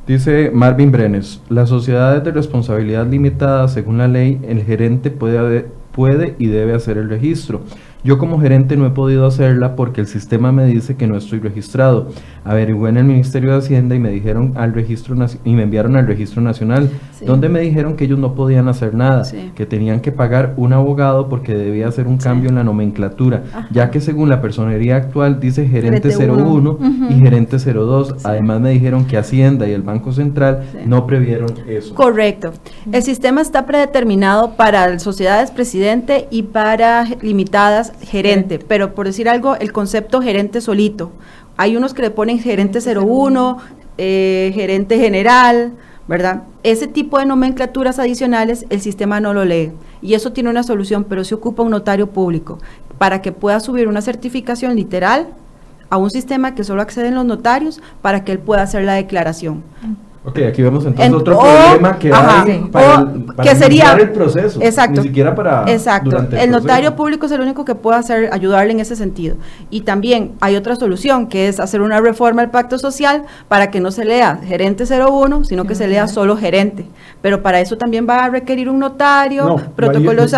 Dice Marvin Brenes, las sociedades de responsabilidad limitada, según la ley, el gerente puede, puede y debe hacer el registro. Yo como gerente no he podido hacerla porque el sistema me dice que no estoy registrado. Averigué en el Ministerio de Hacienda y me dijeron al registro y me enviaron al registro nacional, Sí. donde me dijeron que ellos no podían hacer nada, Sí. que tenían que pagar un abogado porque debía hacer un Sí. cambio en la nomenclatura, Ajá. ya que según la personería actual dice gerente Gerente uno. 01 y gerente 02. Sí. Además me dijeron que Hacienda y el Banco Central Sí. no previeron eso. Correcto. El sistema está predeterminado para sociedades presidente y para ge- gerente, pero por decir algo, el concepto gerente solito. Hay unos que le ponen gerente 01, eh, gerente general, ¿verdad? Ese tipo de nomenclaturas adicionales el sistema no lo lee y eso tiene una solución, pero se ocupa un notario público para que pueda subir una certificación literal a un sistema que solo acceden los notarios para que él pueda hacer la declaración. Ok, aquí vemos entonces En- otro o- problema que ajá, hay sí. para, o el, para que sería- el proceso. Exacto. Ni siquiera para Exacto. durante El, notario proceso. público es el único que puede hacer, ayudarle en ese sentido. Y también hay otra solución, que es hacer una reforma al pacto social para que no se lea gerente 01, sino que se lea solo gerente. Pero para eso también va a requerir un notario, No, protocolos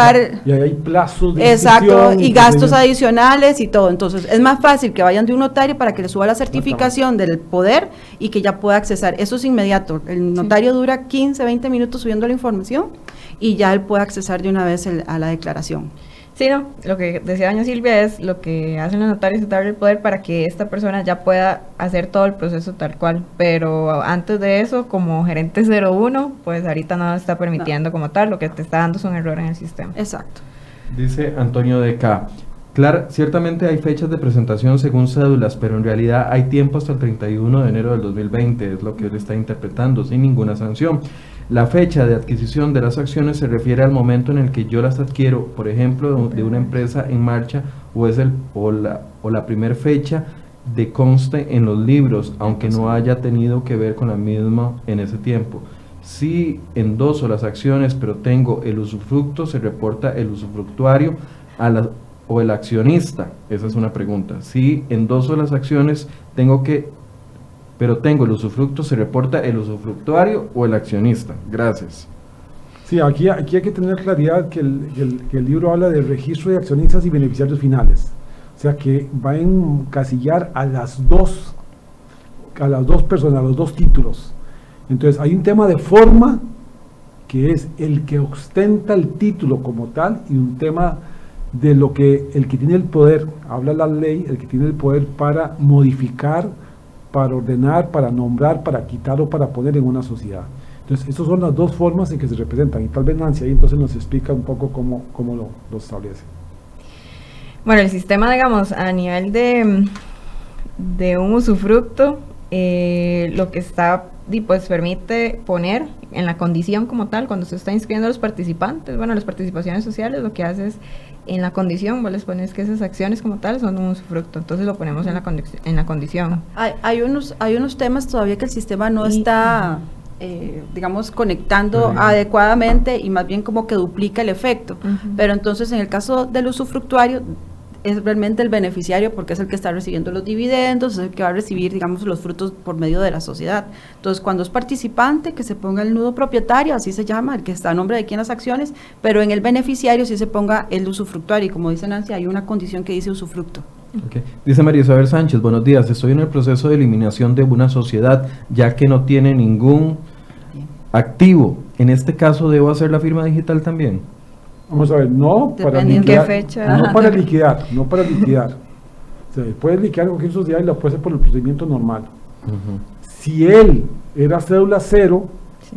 y hay plazos de Exacto, y gastos adicionales y todo. Entonces, es más fácil que vayan de un notario para que le suba la certificación del poder y que ya pueda accesar. Eso es inmediato. El notario dura 15, 20 minutos subiendo la información y ya él puede accesar de una vez el- a la declaración. Sí, no, lo que decía doña Silvia es lo que hacen los notarios es darle el poder para que esta persona ya pueda hacer todo el proceso tal cual. Pero antes de eso, como gerente 01, pues ahorita no está permitiendo como tal, lo que te está dando es un error en el sistema. Exacto. Dice Antonio de K. Claro, ciertamente hay fechas de presentación según cédulas, pero en realidad hay tiempo hasta el 31 de enero del 2020, es lo que él está interpretando, sin ninguna sanción. La fecha de adquisición de las acciones se refiere al momento en el que yo las adquiero, por ejemplo, de una empresa en marcha, o es el o la, o la primera fecha de conste en los libros, aunque no haya tenido que ver con la misma en ese tiempo. Si endoso las acciones, pero tengo el usufructo, se reporta el usufructuario a la, o el accionista. Esa es una pregunta. Si endoso las acciones, tengo que, pero tengo el usufructo, se reporta el usufructuario o el accionista. Gracias. Sí, aquí, aquí hay que tener claridad que el, que el- libro habla del registro de accionistas y beneficiarios finales. O sea que va a encasillar a las dos, a las dos personas, a los dos títulos. Entonces hay un tema de forma que es el que ostenta el título como tal y un tema de lo que el que tiene el poder, habla la ley, el que tiene el poder para modificar, para ordenar, para nombrar, para quitar o para poner en una sociedad. Entonces, esas son las dos formas en que se representan y tal vez Nancy ahí entonces nos explica un poco cómo, cómo lo, lo establece. Bueno, el sistema, digamos, a nivel de, de un usufructo, eh, lo que está, pues permite poner en la condición como tal, cuando se está inscribiendo a los participantes, bueno, las participaciones sociales, lo que hace es en la condición, vos les pones que esas acciones como tal son un usufructo, entonces lo ponemos en la, condi- en la condición. Hay, hay unos, hay unos temas todavía que el sistema no Y- está, eh, digamos, conectando adecuadamente y más bien como que duplica el efecto. Pero entonces en el caso del usufructuario es realmente el beneficiario porque es el que está recibiendo los dividendos, es el que va a recibir, digamos, los frutos por medio de la sociedad. Entonces, cuando es participante, que se ponga el nudo propietario, así se llama, el que está a nombre de quien las acciones, pero en el beneficiario sí se ponga el usufructuario y como dice Nancy, hay una condición que dice usufructo. Ok. Dice María Isabel Sánchez, buenos días, estoy en el proceso de eliminación de una sociedad ya que no tiene ningún activo. En este caso, ¿debo hacer la firma digital también? Vamos a ver, no para Dependiendo qué liquidar, fecha. no Ajá. para liquidar, no para liquidar. O sea, puedes liquidar cualquier sociedad y la puedes hacer por el procedimiento normal. Si él era cédula cero Sí.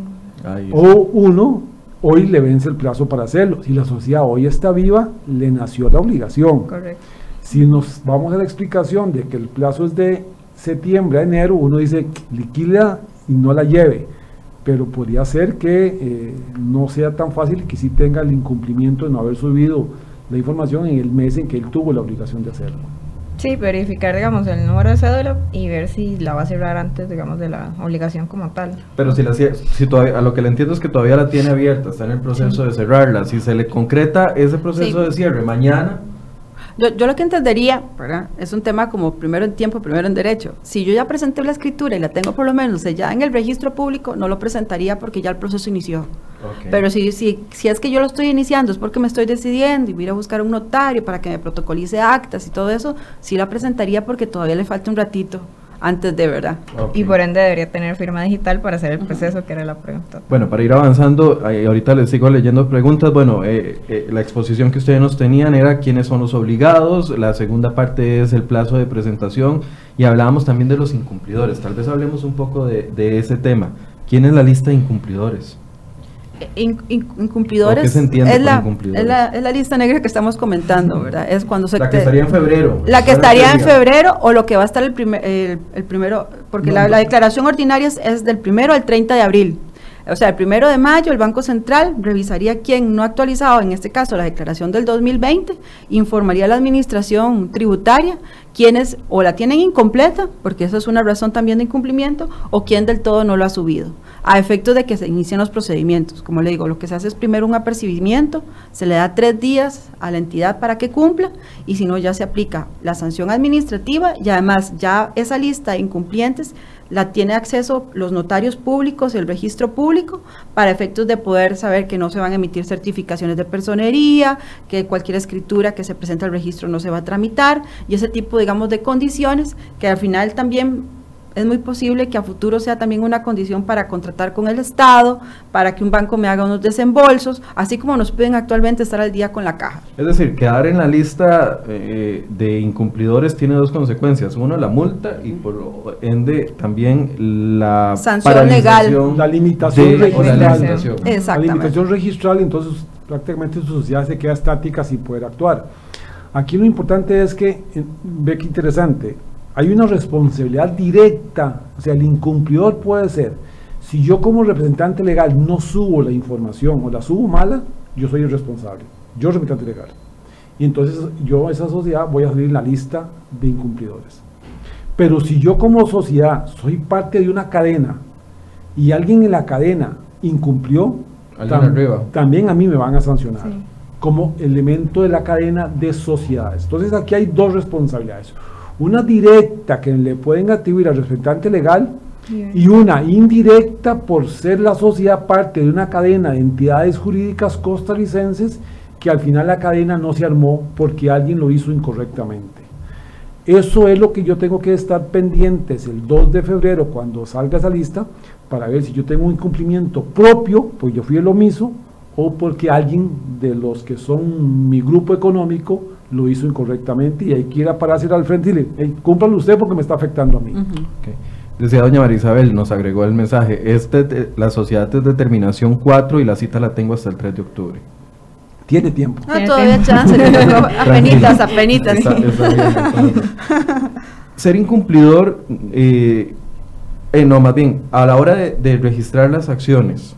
O uno, hoy le vence el plazo para hacerlo. Si la sociedad hoy está viva, le nació la obligación. Correcto. Si nos vamos a la explicación de que el plazo es de septiembre a enero, uno dice liquida y no la lleve. Pero podría ser que eh, no sea tan fácil y que sí tenga el incumplimiento de no haber subido la información en el mes en que él tuvo la obligación de hacerlo. Sí, verificar, digamos, el número de cédula y ver si la va a cerrar antes, digamos, de la obligación como tal. Pero si, la, si todavía, a lo que le entiendo es que todavía la tiene abierta, está en el proceso de cerrarla. Si se le concreta ese proceso Sí. de cierre mañana, Yo, yo lo que entendería, ¿verdad? Es un tema como primero en tiempo, primero en derecho. Si yo ya presenté la escritura y la tengo por lo menos ya en el registro público, no lo presentaría porque ya el proceso inició. Pero si, si, si es que yo lo estoy iniciando, es porque me estoy decidiendo y voy a buscar un notario para que me protocolice actas y todo eso, sí la presentaría porque todavía le falta un ratito antes de verdad. Y por ende debería tener firma digital para hacer el proceso, que era la pregunta. Bueno, para ir avanzando, ahorita les sigo leyendo preguntas. Bueno, eh, eh, la exposición que ustedes nos tenían era quiénes son los obligados, la segunda parte es el plazo de presentación y hablábamos también de los incumplidores. Tal vez hablemos un poco de, de ese tema. ¿Quién es la lista de incumplidores? In- in- incumplidores, ¿O qué se entiende es, la, incumplidores? es, la, es la lista negra que estamos comentando, ¿verdad? Es cuando se La que estaría en febrero. La que estaría en febrero o lo que va a estar el, primer, el, el primero, porque No, la, no. la declaración ordinaria es, es del primero al 30 de abril. O sea, el primero de mayo el Banco Central revisaría quién no ha actualizado, en este caso la declaración del 2020, informaría a la administración tributaria quienes o la tienen incompleta, porque eso es una razón también de incumplimiento, o quién del todo no lo ha subido, a efectos de que se inicien los procedimientos. Como le digo, lo que se hace es primero un apercibimiento, se le da tres días a la entidad para que cumpla, y si no ya se aplica la sanción administrativa y además ya esa lista de incumplientes la tiene acceso los notarios públicos el registro público para efectos de poder saber que no se van a emitir certificaciones de personería, que cualquier escritura que se presente al registro no se va a tramitar y ese tipo, digamos, de condiciones que al final también es muy posible que a futuro sea también una condición para contratar con el Estado, para que un banco me haga unos desembolsos, así como nos piden actualmente estar al día con la caja. Es decir, quedar en la lista eh, de incumplidores tiene dos consecuencias. Uno, la multa y por ende también la Sanción paralización La limitación de- o la registral. limitación. Exactamente. La limitación registral, entonces prácticamente su sociedad se queda estática sin poder actuar. Aquí lo importante es que, ve que interesante, hay una responsabilidad directa, o sea, el incumplidor puede ser, si yo como representante legal no subo la información o la subo mala, yo soy el responsable, yo representante legal. Y entonces yo, esa sociedad, voy a salir en la lista de incumplidores. Pero si yo como sociedad soy parte de una cadena y alguien en la cadena incumplió, Alguien tam- arriba. también a mí me van a sancionar Sí. como elemento de la cadena de sociedades. Entonces aquí hay dos responsabilidades. Una directa que le pueden atribuir al representante legal y una indirecta por ser la sociedad parte de una cadena de entidades jurídicas costarricenses que al final la cadena no se armó porque alguien lo hizo incorrectamente. Eso es lo que yo tengo que estar pendientes el 2 de febrero cuando salga esa lista para ver si yo tengo un incumplimiento propio, pues yo fui el omiso, o porque alguien de los que son mi grupo económico lo hizo incorrectamente y hay que ir a pararse al frente y decirle, hey, cúmplalo usted porque me está afectando a mí. Decía doña Marisabel, nos agregó el mensaje, este, de- la sociedad es de terminación 4 y la cita la tengo hasta el 3 de octubre. Tiene tiempo. No, Tiene todavía tiempo. chance, le apenitas, apenitas. Está- está bien, está bien. Ser incumplidor, eh, eh, no, más bien, a la hora de, de registrar las acciones,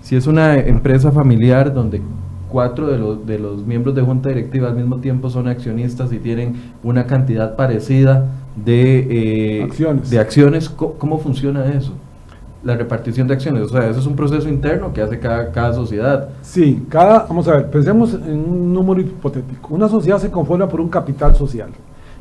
si es una empresa familiar donde cuatro de los, de los miembros de junta directiva al mismo tiempo son accionistas y tienen una cantidad parecida de, eh, Acciones. de acciones, ¿cómo, cómo funciona eso? La repartición de acciones, o sea, eso es un proceso interno que hace cada, cada sociedad. Sí, cada, vamos a ver, pensemos en un número hipotético. Una sociedad se conforma por un capital social.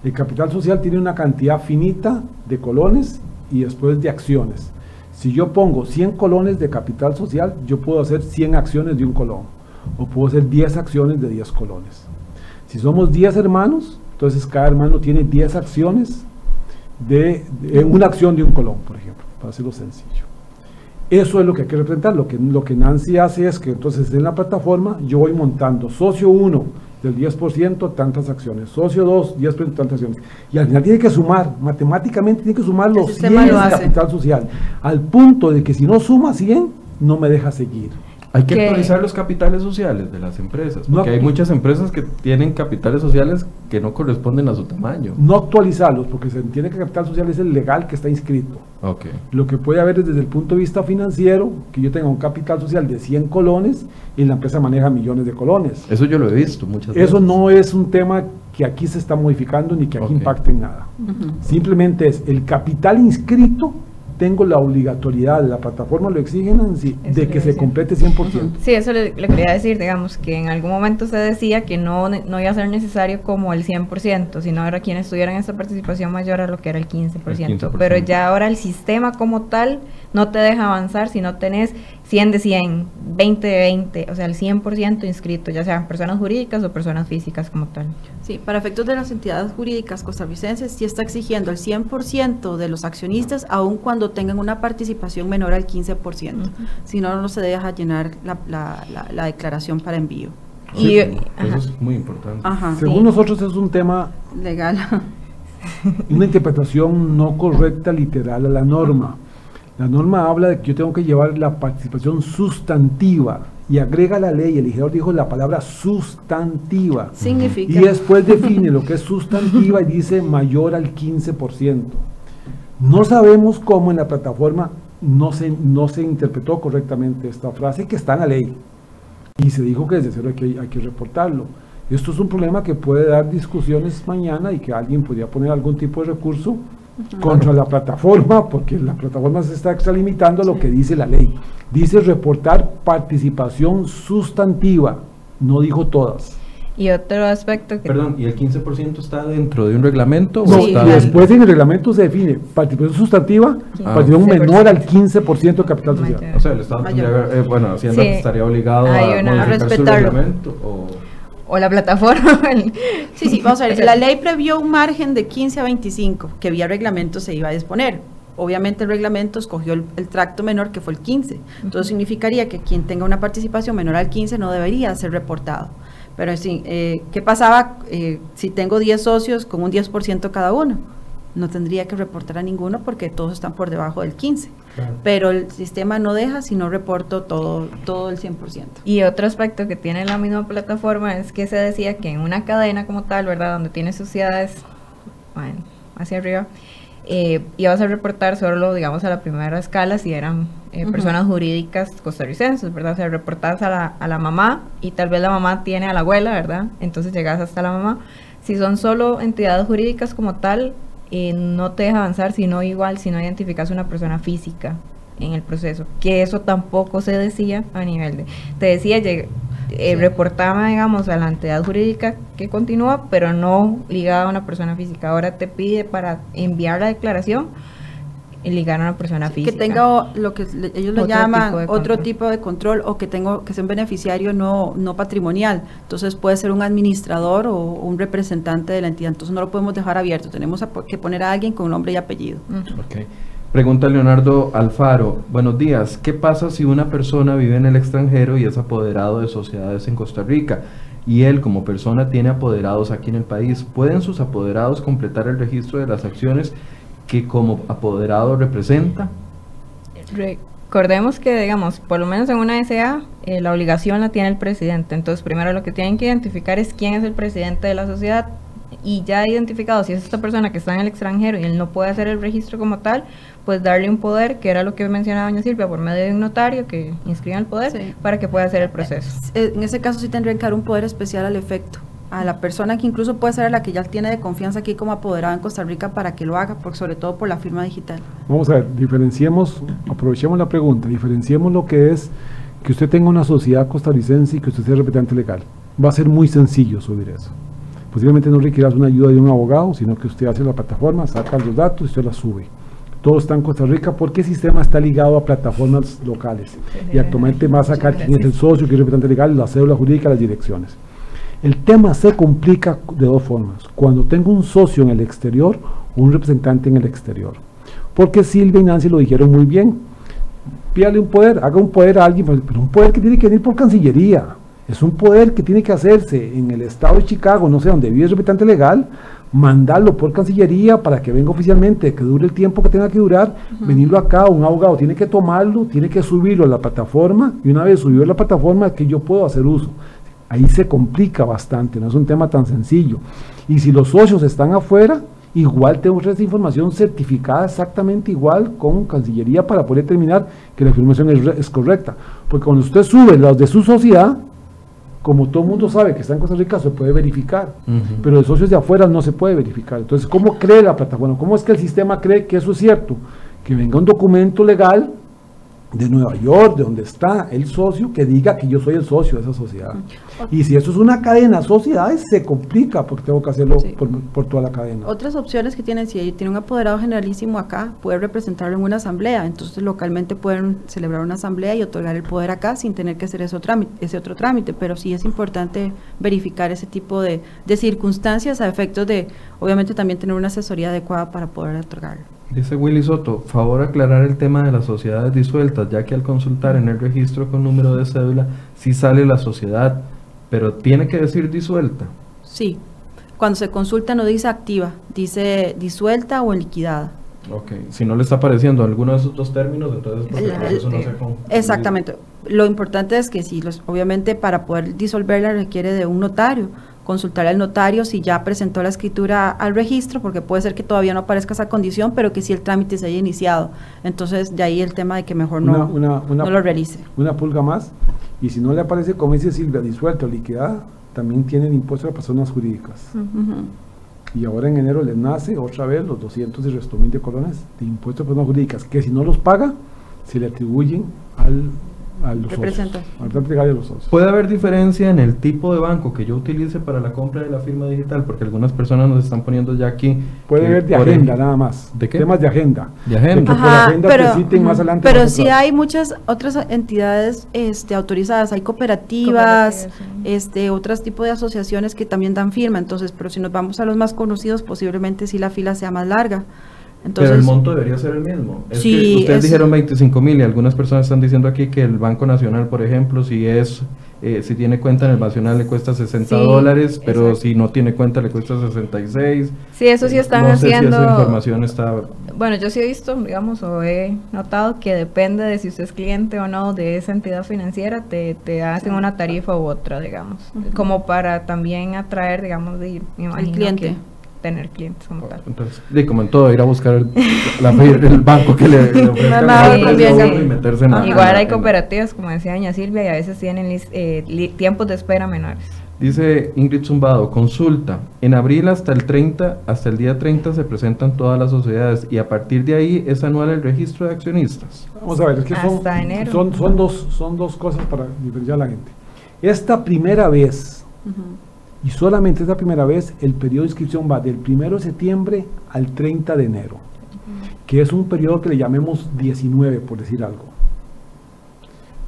El capital social tiene una cantidad finita de colones y después de acciones. Si yo pongo 100 colones de capital social, yo puedo hacer 100 acciones de un colón. O puedo hacer 10 acciones de 10 colones. Si somos 10 hermanos, entonces cada hermano tiene 10 acciones de, de una acción de un colón, por ejemplo, para hacerlo sencillo. Eso es lo que hay que representar. Lo que, lo que Nancy hace es que entonces en la plataforma yo voy montando socio 1 del 10% tantas acciones, socio 2 10% tantas acciones. Y al final tiene que sumar, matemáticamente tiene que sumar los 100 sistema lo capital social. Al punto de que si no suma 100, no me deja seguir. Hay que Que- actualizar los capitales sociales de las empresas, No porque hay muchas empresas que tienen capitales sociales que no corresponden a su tamaño. No actualizarlos, porque se entiende que capital social es el legal que está inscrito. Ok. Lo que puede haber es desde el punto de vista financiero, que yo tenga un capital social de 100 colones y la empresa maneja millones de colones. Eso yo lo he visto muchas veces. Eso no es un tema que aquí se está modificando ni que aquí Ok. impacte en nada. Simplemente es el capital inscrito, tengo la obligatoriedad, la plataforma lo exige Nancy, Eso de que se decir. complete 100%. Sí, eso le, le quería decir, digamos, que en algún momento se decía que no, no iba a ser necesario como el 100%, sino ahora quienes tuvieran esta participación mayor a lo que era el 15%. El 15%. Pero ya ahora el sistema como tal no te deja avanzar si no tenés 100 de 100, 20 de 20, o sea, el 100% inscrito, ya sean personas jurídicas o personas físicas como tal. Sí, para efectos de las entidades jurídicas costarricenses, sí está exigiendo el 100% de los accionistas, aun cuando tengan una participación menor al 15%. Ujú. Si no, no se deja llenar la, la- la- la declaración para envío. Sí, Y- eso ajá. es muy importante. Ajá, Según Sí. nosotros es un tema, legal. una interpretación no correcta literal a la norma. La norma habla de que yo tengo que llevar la participación sustantiva y agrega la ley, el legislador dijo la palabra sustantiva. Significa. Y después define lo que es sustantiva y dice mayor al 15%. No sabemos cómo en la plataforma no se, no se interpretó correctamente esta frase que está en la ley. Y se dijo que desde cero hay que, hay que reportarlo. Esto es un problema que puede dar discusiones mañana y que alguien podría poner algún tipo de recurso contra la plataforma, porque la plataforma se está extralimitando a lo que dice la ley. Dice reportar participación sustantiva, no dijo todas. Y otro aspecto que... Perdón, ¿y el 15% está dentro de un reglamento? No, o está y después en el reglamento se define participación sustantiva, Ah. participación menor al perfecto. 15% de capital social. Mayor. O sea, el Estado tendría, eh, bueno, Hacienda Sí. estaría obligado Hay a una- modificar a su reglamento o... O la plataforma. el- Sí, sí, vamos a ver. La ley previó un margen de 15 a 25 que vía reglamento se iba a disponer. Obviamente el reglamento escogió el, el tracto menor que fue el 15. Entonces significaría que quien tenga una participación menor al 15 no debería ser reportado. Pero sí, eh, ¿qué pasaba eh, si tengo 10 socios con un 10% cada uno? No tendría que reportar a ninguno porque todos están por debajo del 15. Pero el sistema no deja si no reporto todo, todo el 100%. Y otro aspecto que tiene la misma plataforma es que se decía que en una cadena como tal, ¿verdad? Donde tiene sociedades, bueno, hacia arriba, eh, ibas a reportar solo, digamos, a la primera escala si eran eh, personas jurídicas costarricenses, ¿verdad? O sea, reportas a la, a la mamá y tal vez la mamá tiene a la abuela, ¿verdad? Entonces llegas hasta la mamá. Si son solo entidades jurídicas como tal, eh, no te deja avanzar, sino igual si no identificas una persona física en el proceso, que eso tampoco se decía a nivel de, te decía, eh, reportaba, digamos, a la entidad jurídica que continúa, pero no ligada a una persona física. Ahora te pide para enviar la declaración ligar a una persona física. Que tenga lo que ellos le llaman otro tipo de control o que tenga que sea un beneficiario no, no patrimonial. Entonces puede ser un administrador o un representante de la entidad. Entonces no lo podemos dejar abierto. Tenemos que poner a alguien con nombre y apellido. Pregunta Leonardo Alfaro. Buenos días. ¿Qué pasa si una persona vive en el extranjero y es apoderado de sociedades en Costa Rica? y él como persona tiene apoderados aquí en el país, ¿pueden sus apoderados completar el registro de las acciones que como apoderado representa? Recordemos que, digamos, por lo menos en una SA, eh, la obligación la tiene el presidente. Entonces, primero lo que tienen que identificar es quién es el presidente de la sociedad y ya identificado si es esta persona que está en el extranjero y él no puede hacer el registro como tal, pues darle un poder, que era lo que mencionaba doña Silvia, por medio de un notario que inscriba el poder para que pueda hacer el proceso. Eh, en ese caso sí tendría que dar un poder especial al efecto a la persona que incluso puede ser la que ya tiene de confianza aquí como apoderada en Costa Rica para que lo haga, por, sobre todo por la firma digital. Vamos a ver, diferenciemos, aprovechemos la pregunta, diferenciemos lo que es que usted tenga una sociedad costarricense y que usted sea representante legal. Va a ser muy sencillo subir eso. Posiblemente no requieras una ayuda de un abogado, sino que usted hace la plataforma, saca los datos y usted la sube. Todo está en Costa Rica porque el sistema está ligado a plataformas locales. Y actualmente va a sacar quién es el socio, quién es el representante legal, la cédula jurídica, las direcciones. El tema se complica de dos formas. Cuando tengo un socio en el exterior o un representante en el exterior. Porque Silvia y Nancy lo dijeron muy bien. Pídale un poder, haga un poder a alguien, pues, pero un poder que tiene que venir por Cancillería. Es un poder que tiene que hacerse en el estado de Chicago, no sé, donde vive el representante legal, mandarlo por Cancillería para que venga oficialmente, que dure el tiempo que tenga que durar, venirlo acá, un abogado tiene que tomarlo, tiene que subirlo a la plataforma y una vez subido a la plataforma que yo puedo hacer uso. Ahí se complica bastante, no es un tema tan sencillo. Y si los socios están afuera, igual tengo esa información certificada exactamente igual con Cancillería para poder determinar que la información es, correcta. Porque cuando usted sube los de su sociedad, como todo el mundo sabe que está en Costa Rica, se puede verificar, pero de socios de afuera no se puede verificar. Entonces, ¿cómo cree la plataforma? ¿Cómo es que el sistema cree que eso es cierto? Que venga un documento legal de Nueva York, de donde está el socio, que diga que yo soy el socio de esa sociedad. Y si eso es una cadena de sociedades, se complica porque tengo que hacerlo por, toda la cadena. Otras opciones que tienen, si tiene un apoderado generalísimo acá, puede representarlo en una asamblea. Entonces, localmente pueden celebrar una asamblea y otorgar el poder acá sin tener que hacer ese otro trámite. Ese otro trámite. Pero sí es importante verificar ese tipo de, de circunstancias a efectos de, obviamente, también tener una asesoría adecuada para poder otorgarlo. Dice Willy Soto, favor aclarar el tema de las sociedades disueltas, ya que al consultar en el registro con número de cédula sí sale la sociedad, pero tiene que decir disuelta. Sí, cuando se consulta no dice activa, dice disuelta o liquidada. Ok, si no le está apareciendo alguno de esos dos términos, entonces eso no se Exactamente. Lo importante es que si los, obviamente para poder disolverla requiere de un notario consultar al notario si ya presentó la escritura al registro, porque puede ser que todavía no aparezca esa condición, pero que si el trámite se haya iniciado. Entonces, de ahí el tema de que mejor no, no lo realice. Una pulga más, y si no le aparece, como dice Silvia, disuelta o liquidada, también tienen impuesto a personas jurídicas. Y ahora en enero les nace otra vez los 200 y resto mil de colones de impuestos a personas jurídicas, que si no los paga, se le atribuyen al a los socios, ¿Puede haber diferencia en el tipo de banco que yo utilice para la compra de la firma digital? Porque algunas personas nos están poniendo ya aquí. Puede haber de agenda nada más. ¿De qué? Temas de agenda. De agenda. pero, más adelante. Pero sí hay muchas otras entidades este, autorizadas. Hay cooperativas, este, otros tipos de asociaciones que también dan firma. Entonces, pero si nos vamos a los más conocidos, posiblemente sí la fila sea más larga. Pero el monto debería ser el mismo. ustedes dijeron 25 mil y algunas personas están diciendo aquí que el Banco Nacional, por ejemplo, si es eh, si tiene cuenta en el Nacional le cuesta 60 Sí, dólares, pero exacto. si no tiene cuenta le cuesta 66. Sí, eso sí Eh, están no sé si haciendo. esa información está... Bueno, yo sí he visto, digamos, o he notado que depende de si usted es cliente o no de esa entidad financiera, te, te hacen una tarifa u otra, digamos, como para también atraer, digamos, de, me imagino cliente. que tener clientes como tal. Entonces, de como en todo, ir a buscar el, la- el banco que le, le ofrezca y meterse en la- Igual hay en- cooperativas, como decía doña Silvia, y a veces tienen eh, tiempos de espera menores. Dice Ingrid Zumbado, consulta, en abril hasta el 30, hasta el día 30 se presentan todas las sociedades y a partir de ahí es anual el registro de accionistas. Vamos a ver, es que son, son, dos, son dos cosas para diferenciar a la gente. Esta primera vez, y solamente esta primera vez, el periodo de inscripción va del 1 de septiembre al 30 de enero, que es un periodo que le llamemos 19, por decir algo.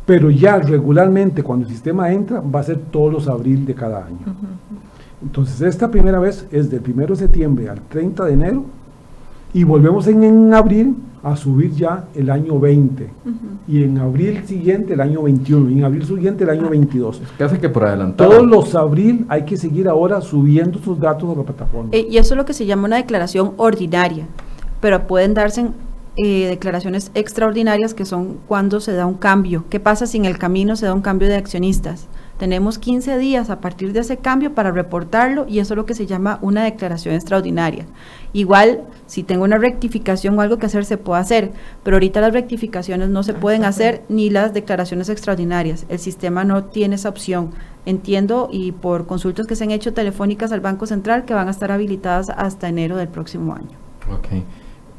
Pero ya regularmente cuando el sistema entra va a ser todos los abril de cada año. Entonces esta primera vez es del 1 de septiembre al 30 de enero y volvemos en, en abril a subir ya el año 20 y en abril siguiente el año 21 y en abril siguiente el año 22. Casi que por adelantado. Todos los abril hay que seguir ahora subiendo sus datos a la plataforma. Eh, y eso es lo que se llama una declaración ordinaria, pero pueden darse eh, declaraciones extraordinarias que son cuando se da un cambio. ¿Qué pasa si en el camino se da un cambio de accionistas? Tenemos 15 días a partir de ese cambio para reportarlo y eso es lo que se llama una declaración extraordinaria. Igual, si tengo una rectificación o algo que hacer, se puede hacer, pero ahorita las rectificaciones no se pueden hacer ni las declaraciones extraordinarias. El sistema no tiene esa opción. Entiendo y por consultas que se han hecho telefónicas al Banco Central que van a estar habilitadas hasta enero del próximo año. Ok.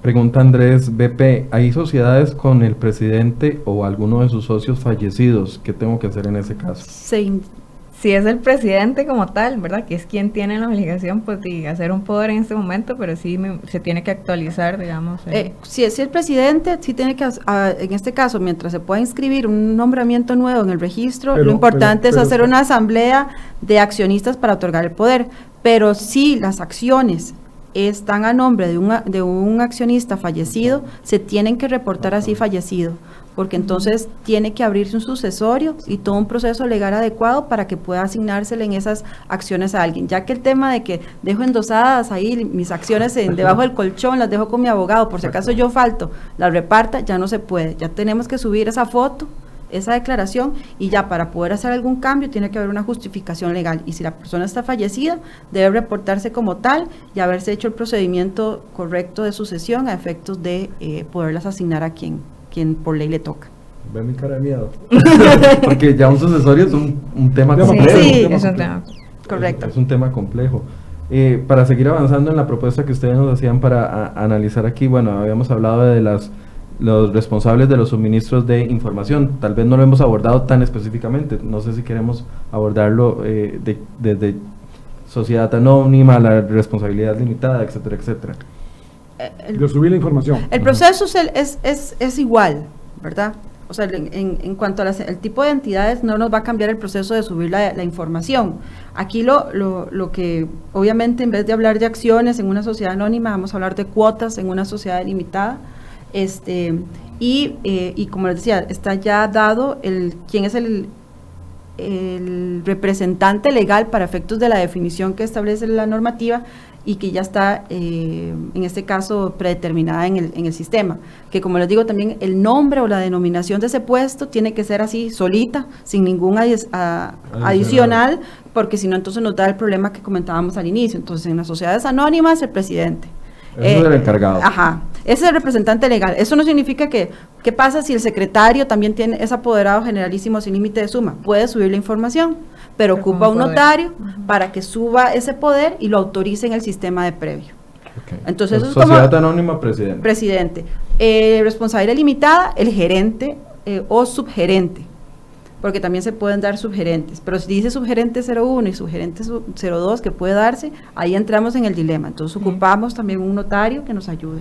Pregunta Andrés BP, ¿hay sociedades con el presidente o alguno de sus socios fallecidos? ¿Qué tengo que hacer en ese caso? Si es el presidente como tal, ¿verdad? Que es quien tiene la obligación pues, de hacer un poder en este momento, pero sí me- se tiene que actualizar, digamos. Eh, si es el presidente, sí tiene que, ah, en este caso, mientras se pueda inscribir un nombramiento nuevo en el registro, Pero- lo importante pero- es hacer pero- una asamblea de accionistas para otorgar el poder. Pero si las acciones están a nombre de un, de un accionista fallecido, se tienen que reportar así fallecido, porque entonces tiene que abrirse un sucesorio y todo un proceso legal adecuado para que pueda asignársele en esas acciones a alguien, ya que el tema de que dejo endosadas ahí mis acciones en, debajo del colchón, las dejo con mi abogado, por si acaso yo falto, las reparta, ya no se puede, ya tenemos que subir esa foto esa declaración y ya para poder hacer algún cambio tiene que haber una justificación legal y si la persona está fallecida debe reportarse como tal y haberse hecho el procedimiento correcto de sucesión a efectos de eh, poderlas asignar a quien, quien por ley le toca. Ve mi cara de miedo. Porque ya un sucesorio es un, un tema Sí, complejo. sí, es un tema. Correcto. Es, es un tema complejo. Eh, para seguir avanzando en la propuesta que ustedes nos hacían para a- analizar aquí, bueno, habíamos hablado de las los responsables de los suministros de información. Tal vez no lo hemos abordado tan específicamente. No sé si queremos abordarlo eh, de- desde sociedad anónima, la responsabilidad limitada, etcétera, etcétera. Eh, el- De subir la información. El proceso es, el- es, es, es igual, ¿verdad? O sea, en, en- en cuanto al tipo de entidades, no nos va a cambiar el proceso de subir la, la información. Aquí lo, lo, lo que, obviamente, en vez de hablar de acciones en una sociedad anónima, vamos a hablar de cuotas en una sociedad limitada. Este, y, eh, y como les decía, está ya dado el quién es el, el representante legal para efectos de la definición que establece la normativa y que ya está, eh, en este caso, predeterminada en el, en el sistema. Que como les digo, también el nombre o la denominación de ese puesto tiene que ser así, solita, sin ningún a- adicional, porque si no, entonces nos da el problema que comentábamos al inicio. Entonces, en las sociedades anónimas, el presidente. Ese es el encargado. Ajá, ese es el representante legal. Eso no significa que, ¿qué pasa si el secretario también tiene, es apoderado generalísimo sin límite de suma? Puede subir la información, pero Pero ocupa un poder. notario para que suba ese poder y lo autorice en el sistema de previo. Entonces, eso es Sociedad como- anónima, presidente. Presidente. Eh, responsabilidad limitada, el gerente eh, o subgerente, porque también se pueden dar subgerentes. Pero si dice subgerente 01 y subgerente su- 02 que puede darse, ahí entramos en el dilema. Entonces ocupamos también un notario que nos ayude.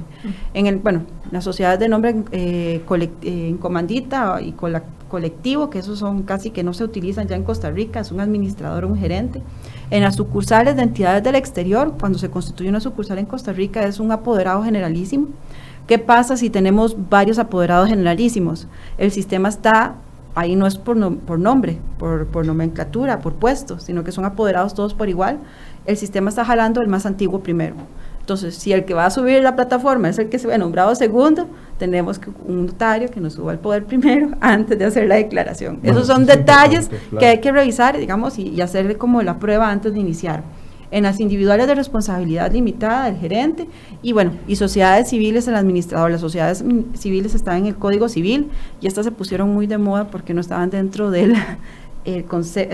En el, bueno, las sociedades de nombre eh, eh, en comandita y cola- colectivo, que esos son casi que no se utilizan ya en Costa Rica, es un administrador un gerente. En las sucursales de entidades del exterior, cuando se constituye una sucursal en Costa Rica, es un apoderado generalísimo. ¿Qué pasa si tenemos varios apoderados generalísimos? El sistema está ahí no es por, por nombre, por, por, nomenclatura, por puesto, sino que son apoderados todos por igual, el sistema está jalando el más antiguo primero. Entonces, si el que va a subir la plataforma es el que se ve nombrado segundo, tenemos que un notario que nos suba el poder primero antes de hacer la declaración. Esos son detalles que hay que revisar, digamos, y, y hacerle como la prueba antes de iniciar en las individuales de responsabilidad limitada del gerente y bueno, y sociedades civiles el administrador. Las sociedades civiles están en el Código Civil y estas se pusieron muy de moda porque no estaban dentro del el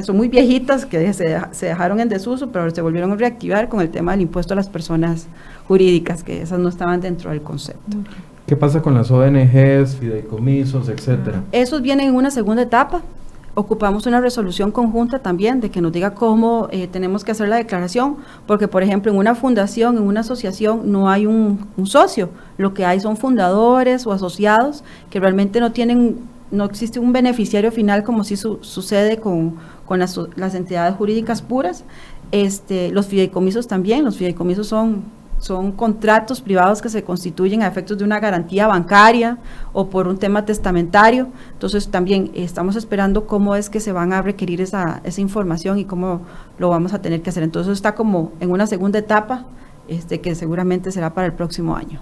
son muy viejitas que se, se, dejaron en desuso, pero se volvieron a reactivar con el tema del impuesto a las personas jurídicas, que esas no estaban dentro del concepto. ¿Qué pasa con las ONGs, fideicomisos, etcétera? Esos vienen en una segunda etapa ocupamos una resolución conjunta también de que nos diga cómo eh, tenemos que hacer la declaración, porque por ejemplo en una fundación, en una asociación no hay un, socio, lo que hay son fundadores o asociados que realmente no tienen, no existe un beneficiario final como si sucede con, con las, las, entidades jurídicas puras. Este, los fideicomisos también, los fideicomisos son son contratos privados que se constituyen a efectos de una garantía bancaria o por un tema testamentario. Entonces también estamos esperando cómo es que se van a requerir esa, esa información y cómo lo vamos a tener que hacer. Entonces está como en una segunda etapa este, que seguramente será para el próximo año.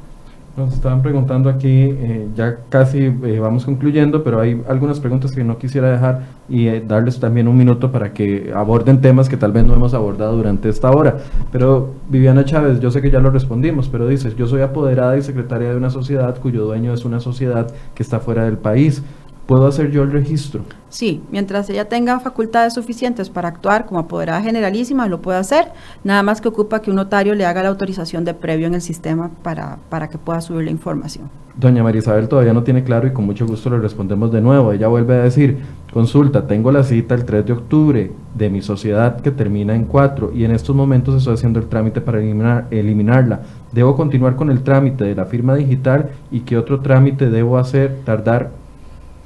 Nos estaban preguntando aquí, eh, ya casi eh, vamos concluyendo, pero hay algunas preguntas que no quisiera dejar y eh, darles también un minuto para que aborden temas que tal vez no hemos abordado durante esta hora. Pero Viviana Chávez, yo sé que ya lo respondimos, pero dices, yo soy apoderada y secretaria de una sociedad cuyo dueño es una sociedad que está fuera del país. ¿Puedo hacer yo el registro? Sí, mientras ella tenga facultades suficientes para actuar como apoderada generalísima, lo puede hacer, nada más que ocupa que un notario le haga la autorización de previo en el sistema para, para que pueda subir la información. Doña Marisabel todavía no tiene claro y con mucho gusto le respondemos de nuevo. Ella vuelve a decir, consulta, tengo la cita el 3 de octubre de mi sociedad que termina en 4 y en estos momentos estoy haciendo el trámite para eliminar, eliminarla. ¿Debo continuar con el trámite de la firma digital y qué otro trámite debo hacer, tardar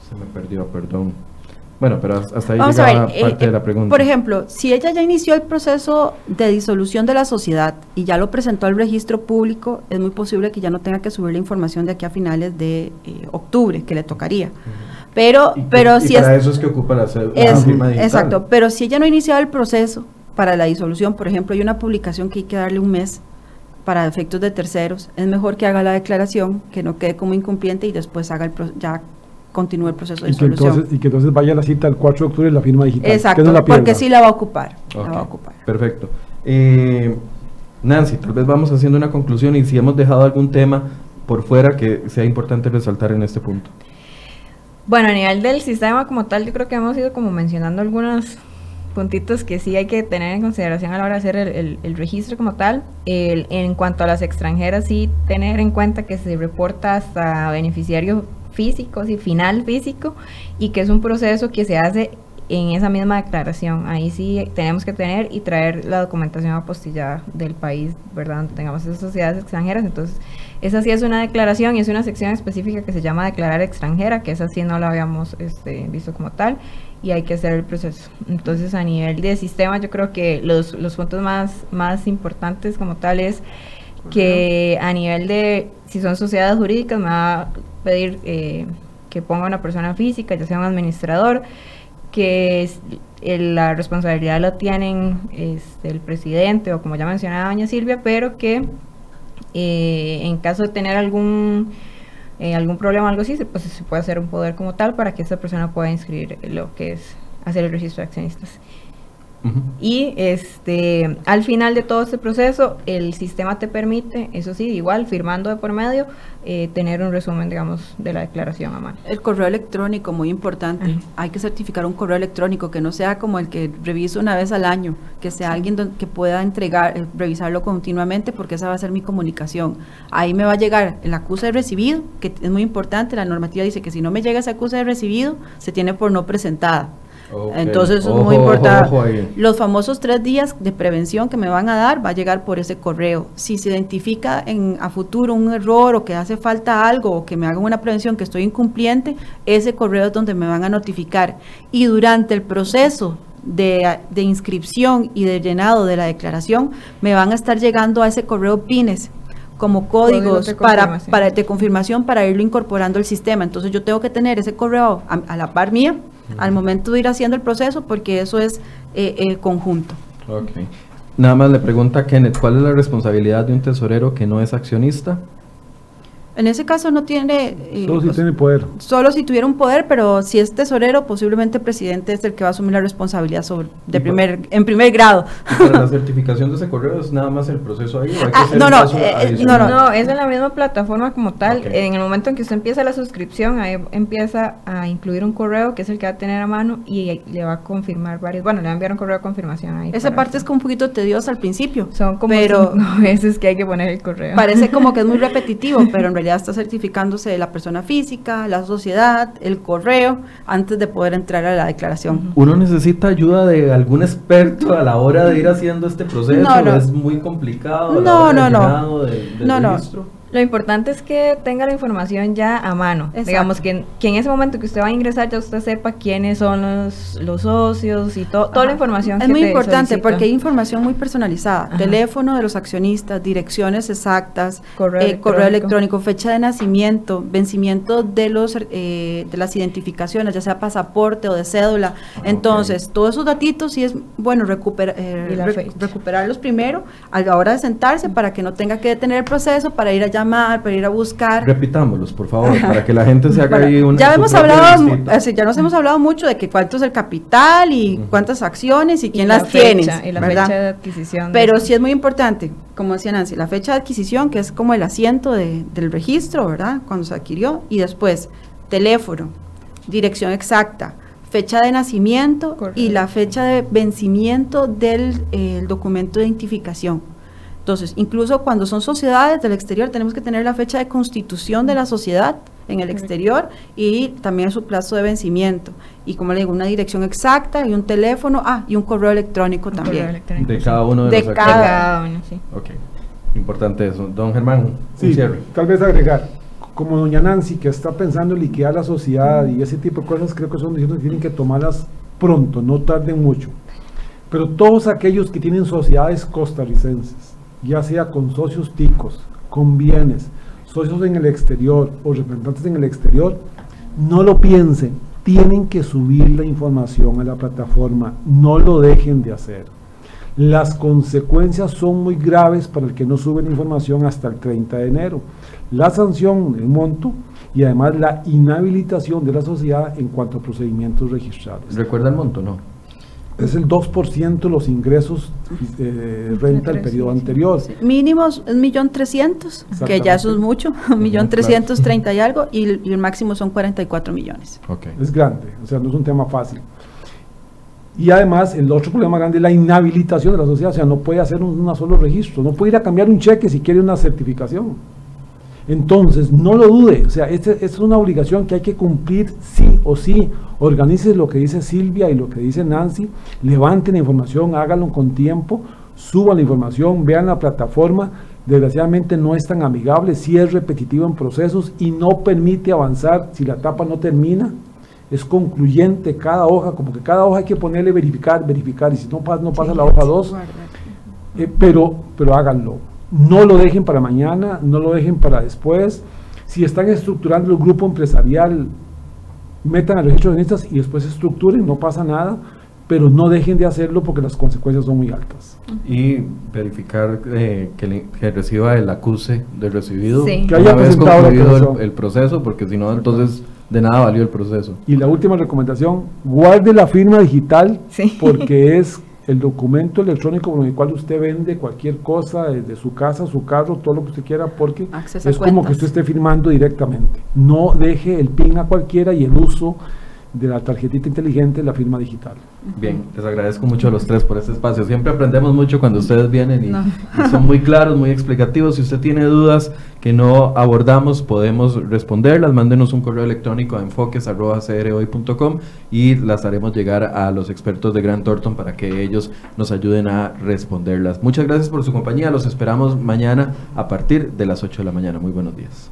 se me perdió, perdón. Bueno, pero hasta ahí llega parte eh, de la pregunta. Por ejemplo, si ella ya inició el proceso de disolución de la sociedad y ya lo presentó al registro público, es muy posible que ya no tenga que subir la información de aquí a finales de eh, octubre, que le tocaría. Pero, pero si para eso es que ocupa la, firma digital. Exacto, pero si ella no ha iniciado el proceso para la disolución, por ejemplo, hay una publicación que hay que darle un mes para efectos de terceros, es mejor que haga la declaración, que no quede como incumpliente y después haga el ya continúe el proceso de y solución. y que entonces vaya a la cita el 4 de octubre en la firma digital. Exacto, porque sí la va a ocupar. la va a ocupar. Perfecto. Eh, Nancy, tal vez vamos haciendo una conclusión y si hemos dejado algún tema por fuera que sea importante resaltar en este punto. Bueno, a nivel del sistema como tal, yo creo que hemos ido como mencionando algunos puntitos que sí hay que tener en consideración a la hora de hacer el, el, registro como tal. El, en cuanto a las extranjeras, sí tener en cuenta que se reporta hasta beneficiario físico, y final físico, y que es un proceso que se hace en esa misma declaración. Ahí sí tenemos que tener y traer la documentación apostillada del país, ¿verdad? Donde tengamos esas sociedades extranjeras. Entonces, esa sí es una declaración y es una sección específica que se llama declarar extranjera, que esa sí no la habíamos este, visto como tal y hay que hacer el proceso. Entonces, a nivel de sistema, yo creo que los, los puntos más, más importantes como tal es que a nivel de, si son sociedades jurídicas, me va a pedir eh, que ponga una persona física, ya sea un administrador, que la responsabilidad la tienen este, el presidente o como ya mencionaba doña Silvia, pero que eh, en caso de tener algún eh, algún problema o algo así, pues se puede hacer un poder como tal para que esa persona pueda inscribir lo que es hacer el registro de accionistas. Y este, al final de todo este proceso, el sistema te permite, eso sí, igual firmando de por medio, eh, tener un resumen, digamos, de la declaración a mano. El correo electrónico, muy importante. Hay que certificar un correo electrónico que no sea como el que reviso una vez al año, que sea alguien que pueda entregar, eh, revisarlo continuamente, porque esa va a ser mi comunicación. Ahí me va a llegar el acuse de recibido, que es muy importante. La normativa dice que si no me llega ese acuse de recibido, se tiene por no presentada. Entonces es muy importante. Los famosos tres días de prevención que me van a dar va a llegar por ese correo. Si se identifica en, a futuro un error o que hace falta algo o que me hagan una prevención que estoy incumpliente, ese correo es donde me van a notificar. Y durante el proceso de, de inscripción y de llenado de la declaración, me van a estar llegando a ese correo PINES como códigos para, para, de confirmación para irlo incorporando al sistema. Entonces yo tengo que tener ese correo a la par mía al momento de ir haciendo el proceso, porque eso es eh, eh, conjunto. Ok. Nada más le pregunta a Kenneth, ¿cuál es la responsabilidad de un tesorero que no es accionista? En ese caso no tiene... eh, Solo si pues, tiene poder. solo si tuviera un poder, pero si es tesorero, posiblemente el presidente es el que va a asumir la responsabilidad sobre, de primer, en primer grado. ¿Y para la certificación de ese correo es nada más el proceso ahí? ¿O hay que Ah, hacer no, no, eh, eh, adicional? no, No, es en la misma plataforma como tal. En el momento en que usted empieza la suscripción, ahí empieza a incluir un correo que es el que va a tener a mano y le va a confirmar varios. Bueno, le va a enviar un correo de confirmación ahí. Esa parte es como un poquito tediosa al principio. Son como pero cinco veces que hay que poner el correo. parece como que es muy repetitivo, pero en realidad está certificándose la persona física, la sociedad, el correo, antes de poder entrar a la declaración. ¿Uno necesita ayuda de algún experto a la hora de ir haciendo este proceso? No, no. ¿Es muy complicado? No, no, no. de- No, no. Lo importante es que tenga la información ya a mano. Exacto. Digamos que, en- que en ese momento que usted va a ingresar ya usted sepa quiénes son los, los socios y to- toda la información Es que muy te importante porque hay información muy personalizada. Ajá. Teléfono de los accionistas, direcciones exactas, Correo eh, correo electrónico. fecha de nacimiento, vencimiento de los eh, de las identificaciones, ya sea pasaporte o de cédula. Entonces, todos esos datitos sí es bueno recupera- eh, recuperarlos primero a la hora de sentarse para que no tenga que detener el proceso para ir a llamar, para ir a buscar. Repitámoslos, por favor, para que la gente se haga Bueno, ahí una ya hemos hablado, así, ya nos hemos hablado mucho de que cuánto es el capital y cuántas acciones y Y quién la las tiene, y la ¿verdad? fecha de adquisición. Pero de- sí es muy importante, como decía Nancy, la fecha de adquisición, que es como el asiento de- del registro, ¿verdad? Cuando se adquirió, y después teléfono, dirección exacta, fecha de nacimiento y la fecha de vencimiento del eh, documento de identificación. Entonces, incluso cuando son sociedades del exterior, tenemos que tener la fecha de constitución de la sociedad en el exterior y también su plazo de vencimiento. Y como le digo, una dirección exacta y un teléfono, ah, y un correo electrónico un correo también. electrónico, De sí. cada uno de, De los cada- actores. Cada uno, sí. Ok, importante eso. Don Germán, Sí, cierre. tal vez agregar, como doña Nancy, que está pensando en liquidar la sociedad y ese tipo de cosas, creo que son decisiones que tienen que tomarlas pronto, no tarden mucho. Pero todos aquellos que tienen sociedades costarricenses, ya sea con socios ticos, con bienes, socios en el exterior o representantes en el exterior, no lo piensen, tienen que subir la información a la plataforma, no lo dejen de hacer. Las consecuencias son muy graves para el que no sube la información hasta el 30 de enero. La sanción, el monto y además la inhabilitación de la sociedad en cuanto a procedimientos registrados. ¿Recuerda el monto? No. Es el 2% de los ingresos eh, renta del periodo anterior. Sí, Mínimos un millón trescientos, que ya eso es mucho, un millón trescientos treinta y algo, y, el- y el máximo son 44 millones. Es grande, o sea, no es un tema fácil. Y además, el otro problema grande es la inhabilitación de la sociedad, o sea, no puede hacer un, un solo registro, no puede ir a cambiar un cheque si quiere una certificación. Entonces, no lo dude, o sea, esta es una obligación que hay que cumplir sí o sí. Organice lo que dice Silvia y lo que dice Nancy, levanten la información, háganlo con tiempo, suban la información, vean la plataforma. Desgraciadamente no es tan amigable, sí es repetitivo en procesos y no permite avanzar si la etapa no termina. Es concluyente cada hoja, como que cada hoja hay que ponerle verificar, verificar, y si no pasa, no pasa la hoja 2, eh, pero, pero háganlo. No lo dejen para mañana, no lo dejen para después. Si están estructurando el grupo empresarial, metan registro de accionistas y después estructuren, no pasa nada, pero no dejen de hacerlo porque las consecuencias son muy altas. Y verificar eh, que, le- que reciba el acuse de recibido Sí. Que haya presentado concluido el, el proceso, porque si no, entonces de nada valió el proceso. Y la última recomendación, guarde la firma digital Sí. porque es el documento electrónico con el cual usted vende cualquier cosa, desde su casa, su carro, todo lo que usted quiera, porque Acceso es como que usted esté firmando directamente. No deje el PIN a cualquiera y el uso de la tarjetita inteligente, la firma digital. Bien, les agradezco mucho a los tres por este espacio. Siempre aprendemos mucho cuando ustedes vienen y, No. y son muy claros, muy explicativos. Si usted tiene dudas que no abordamos, podemos responderlas. Mándenos un correo electrónico a enfoques.crhoy.com y las haremos llegar a los expertos de Grant Thornton para que ellos nos ayuden a responderlas. Muchas gracias por su compañía. Los esperamos mañana a partir de las 8 de la mañana. Muy buenos días.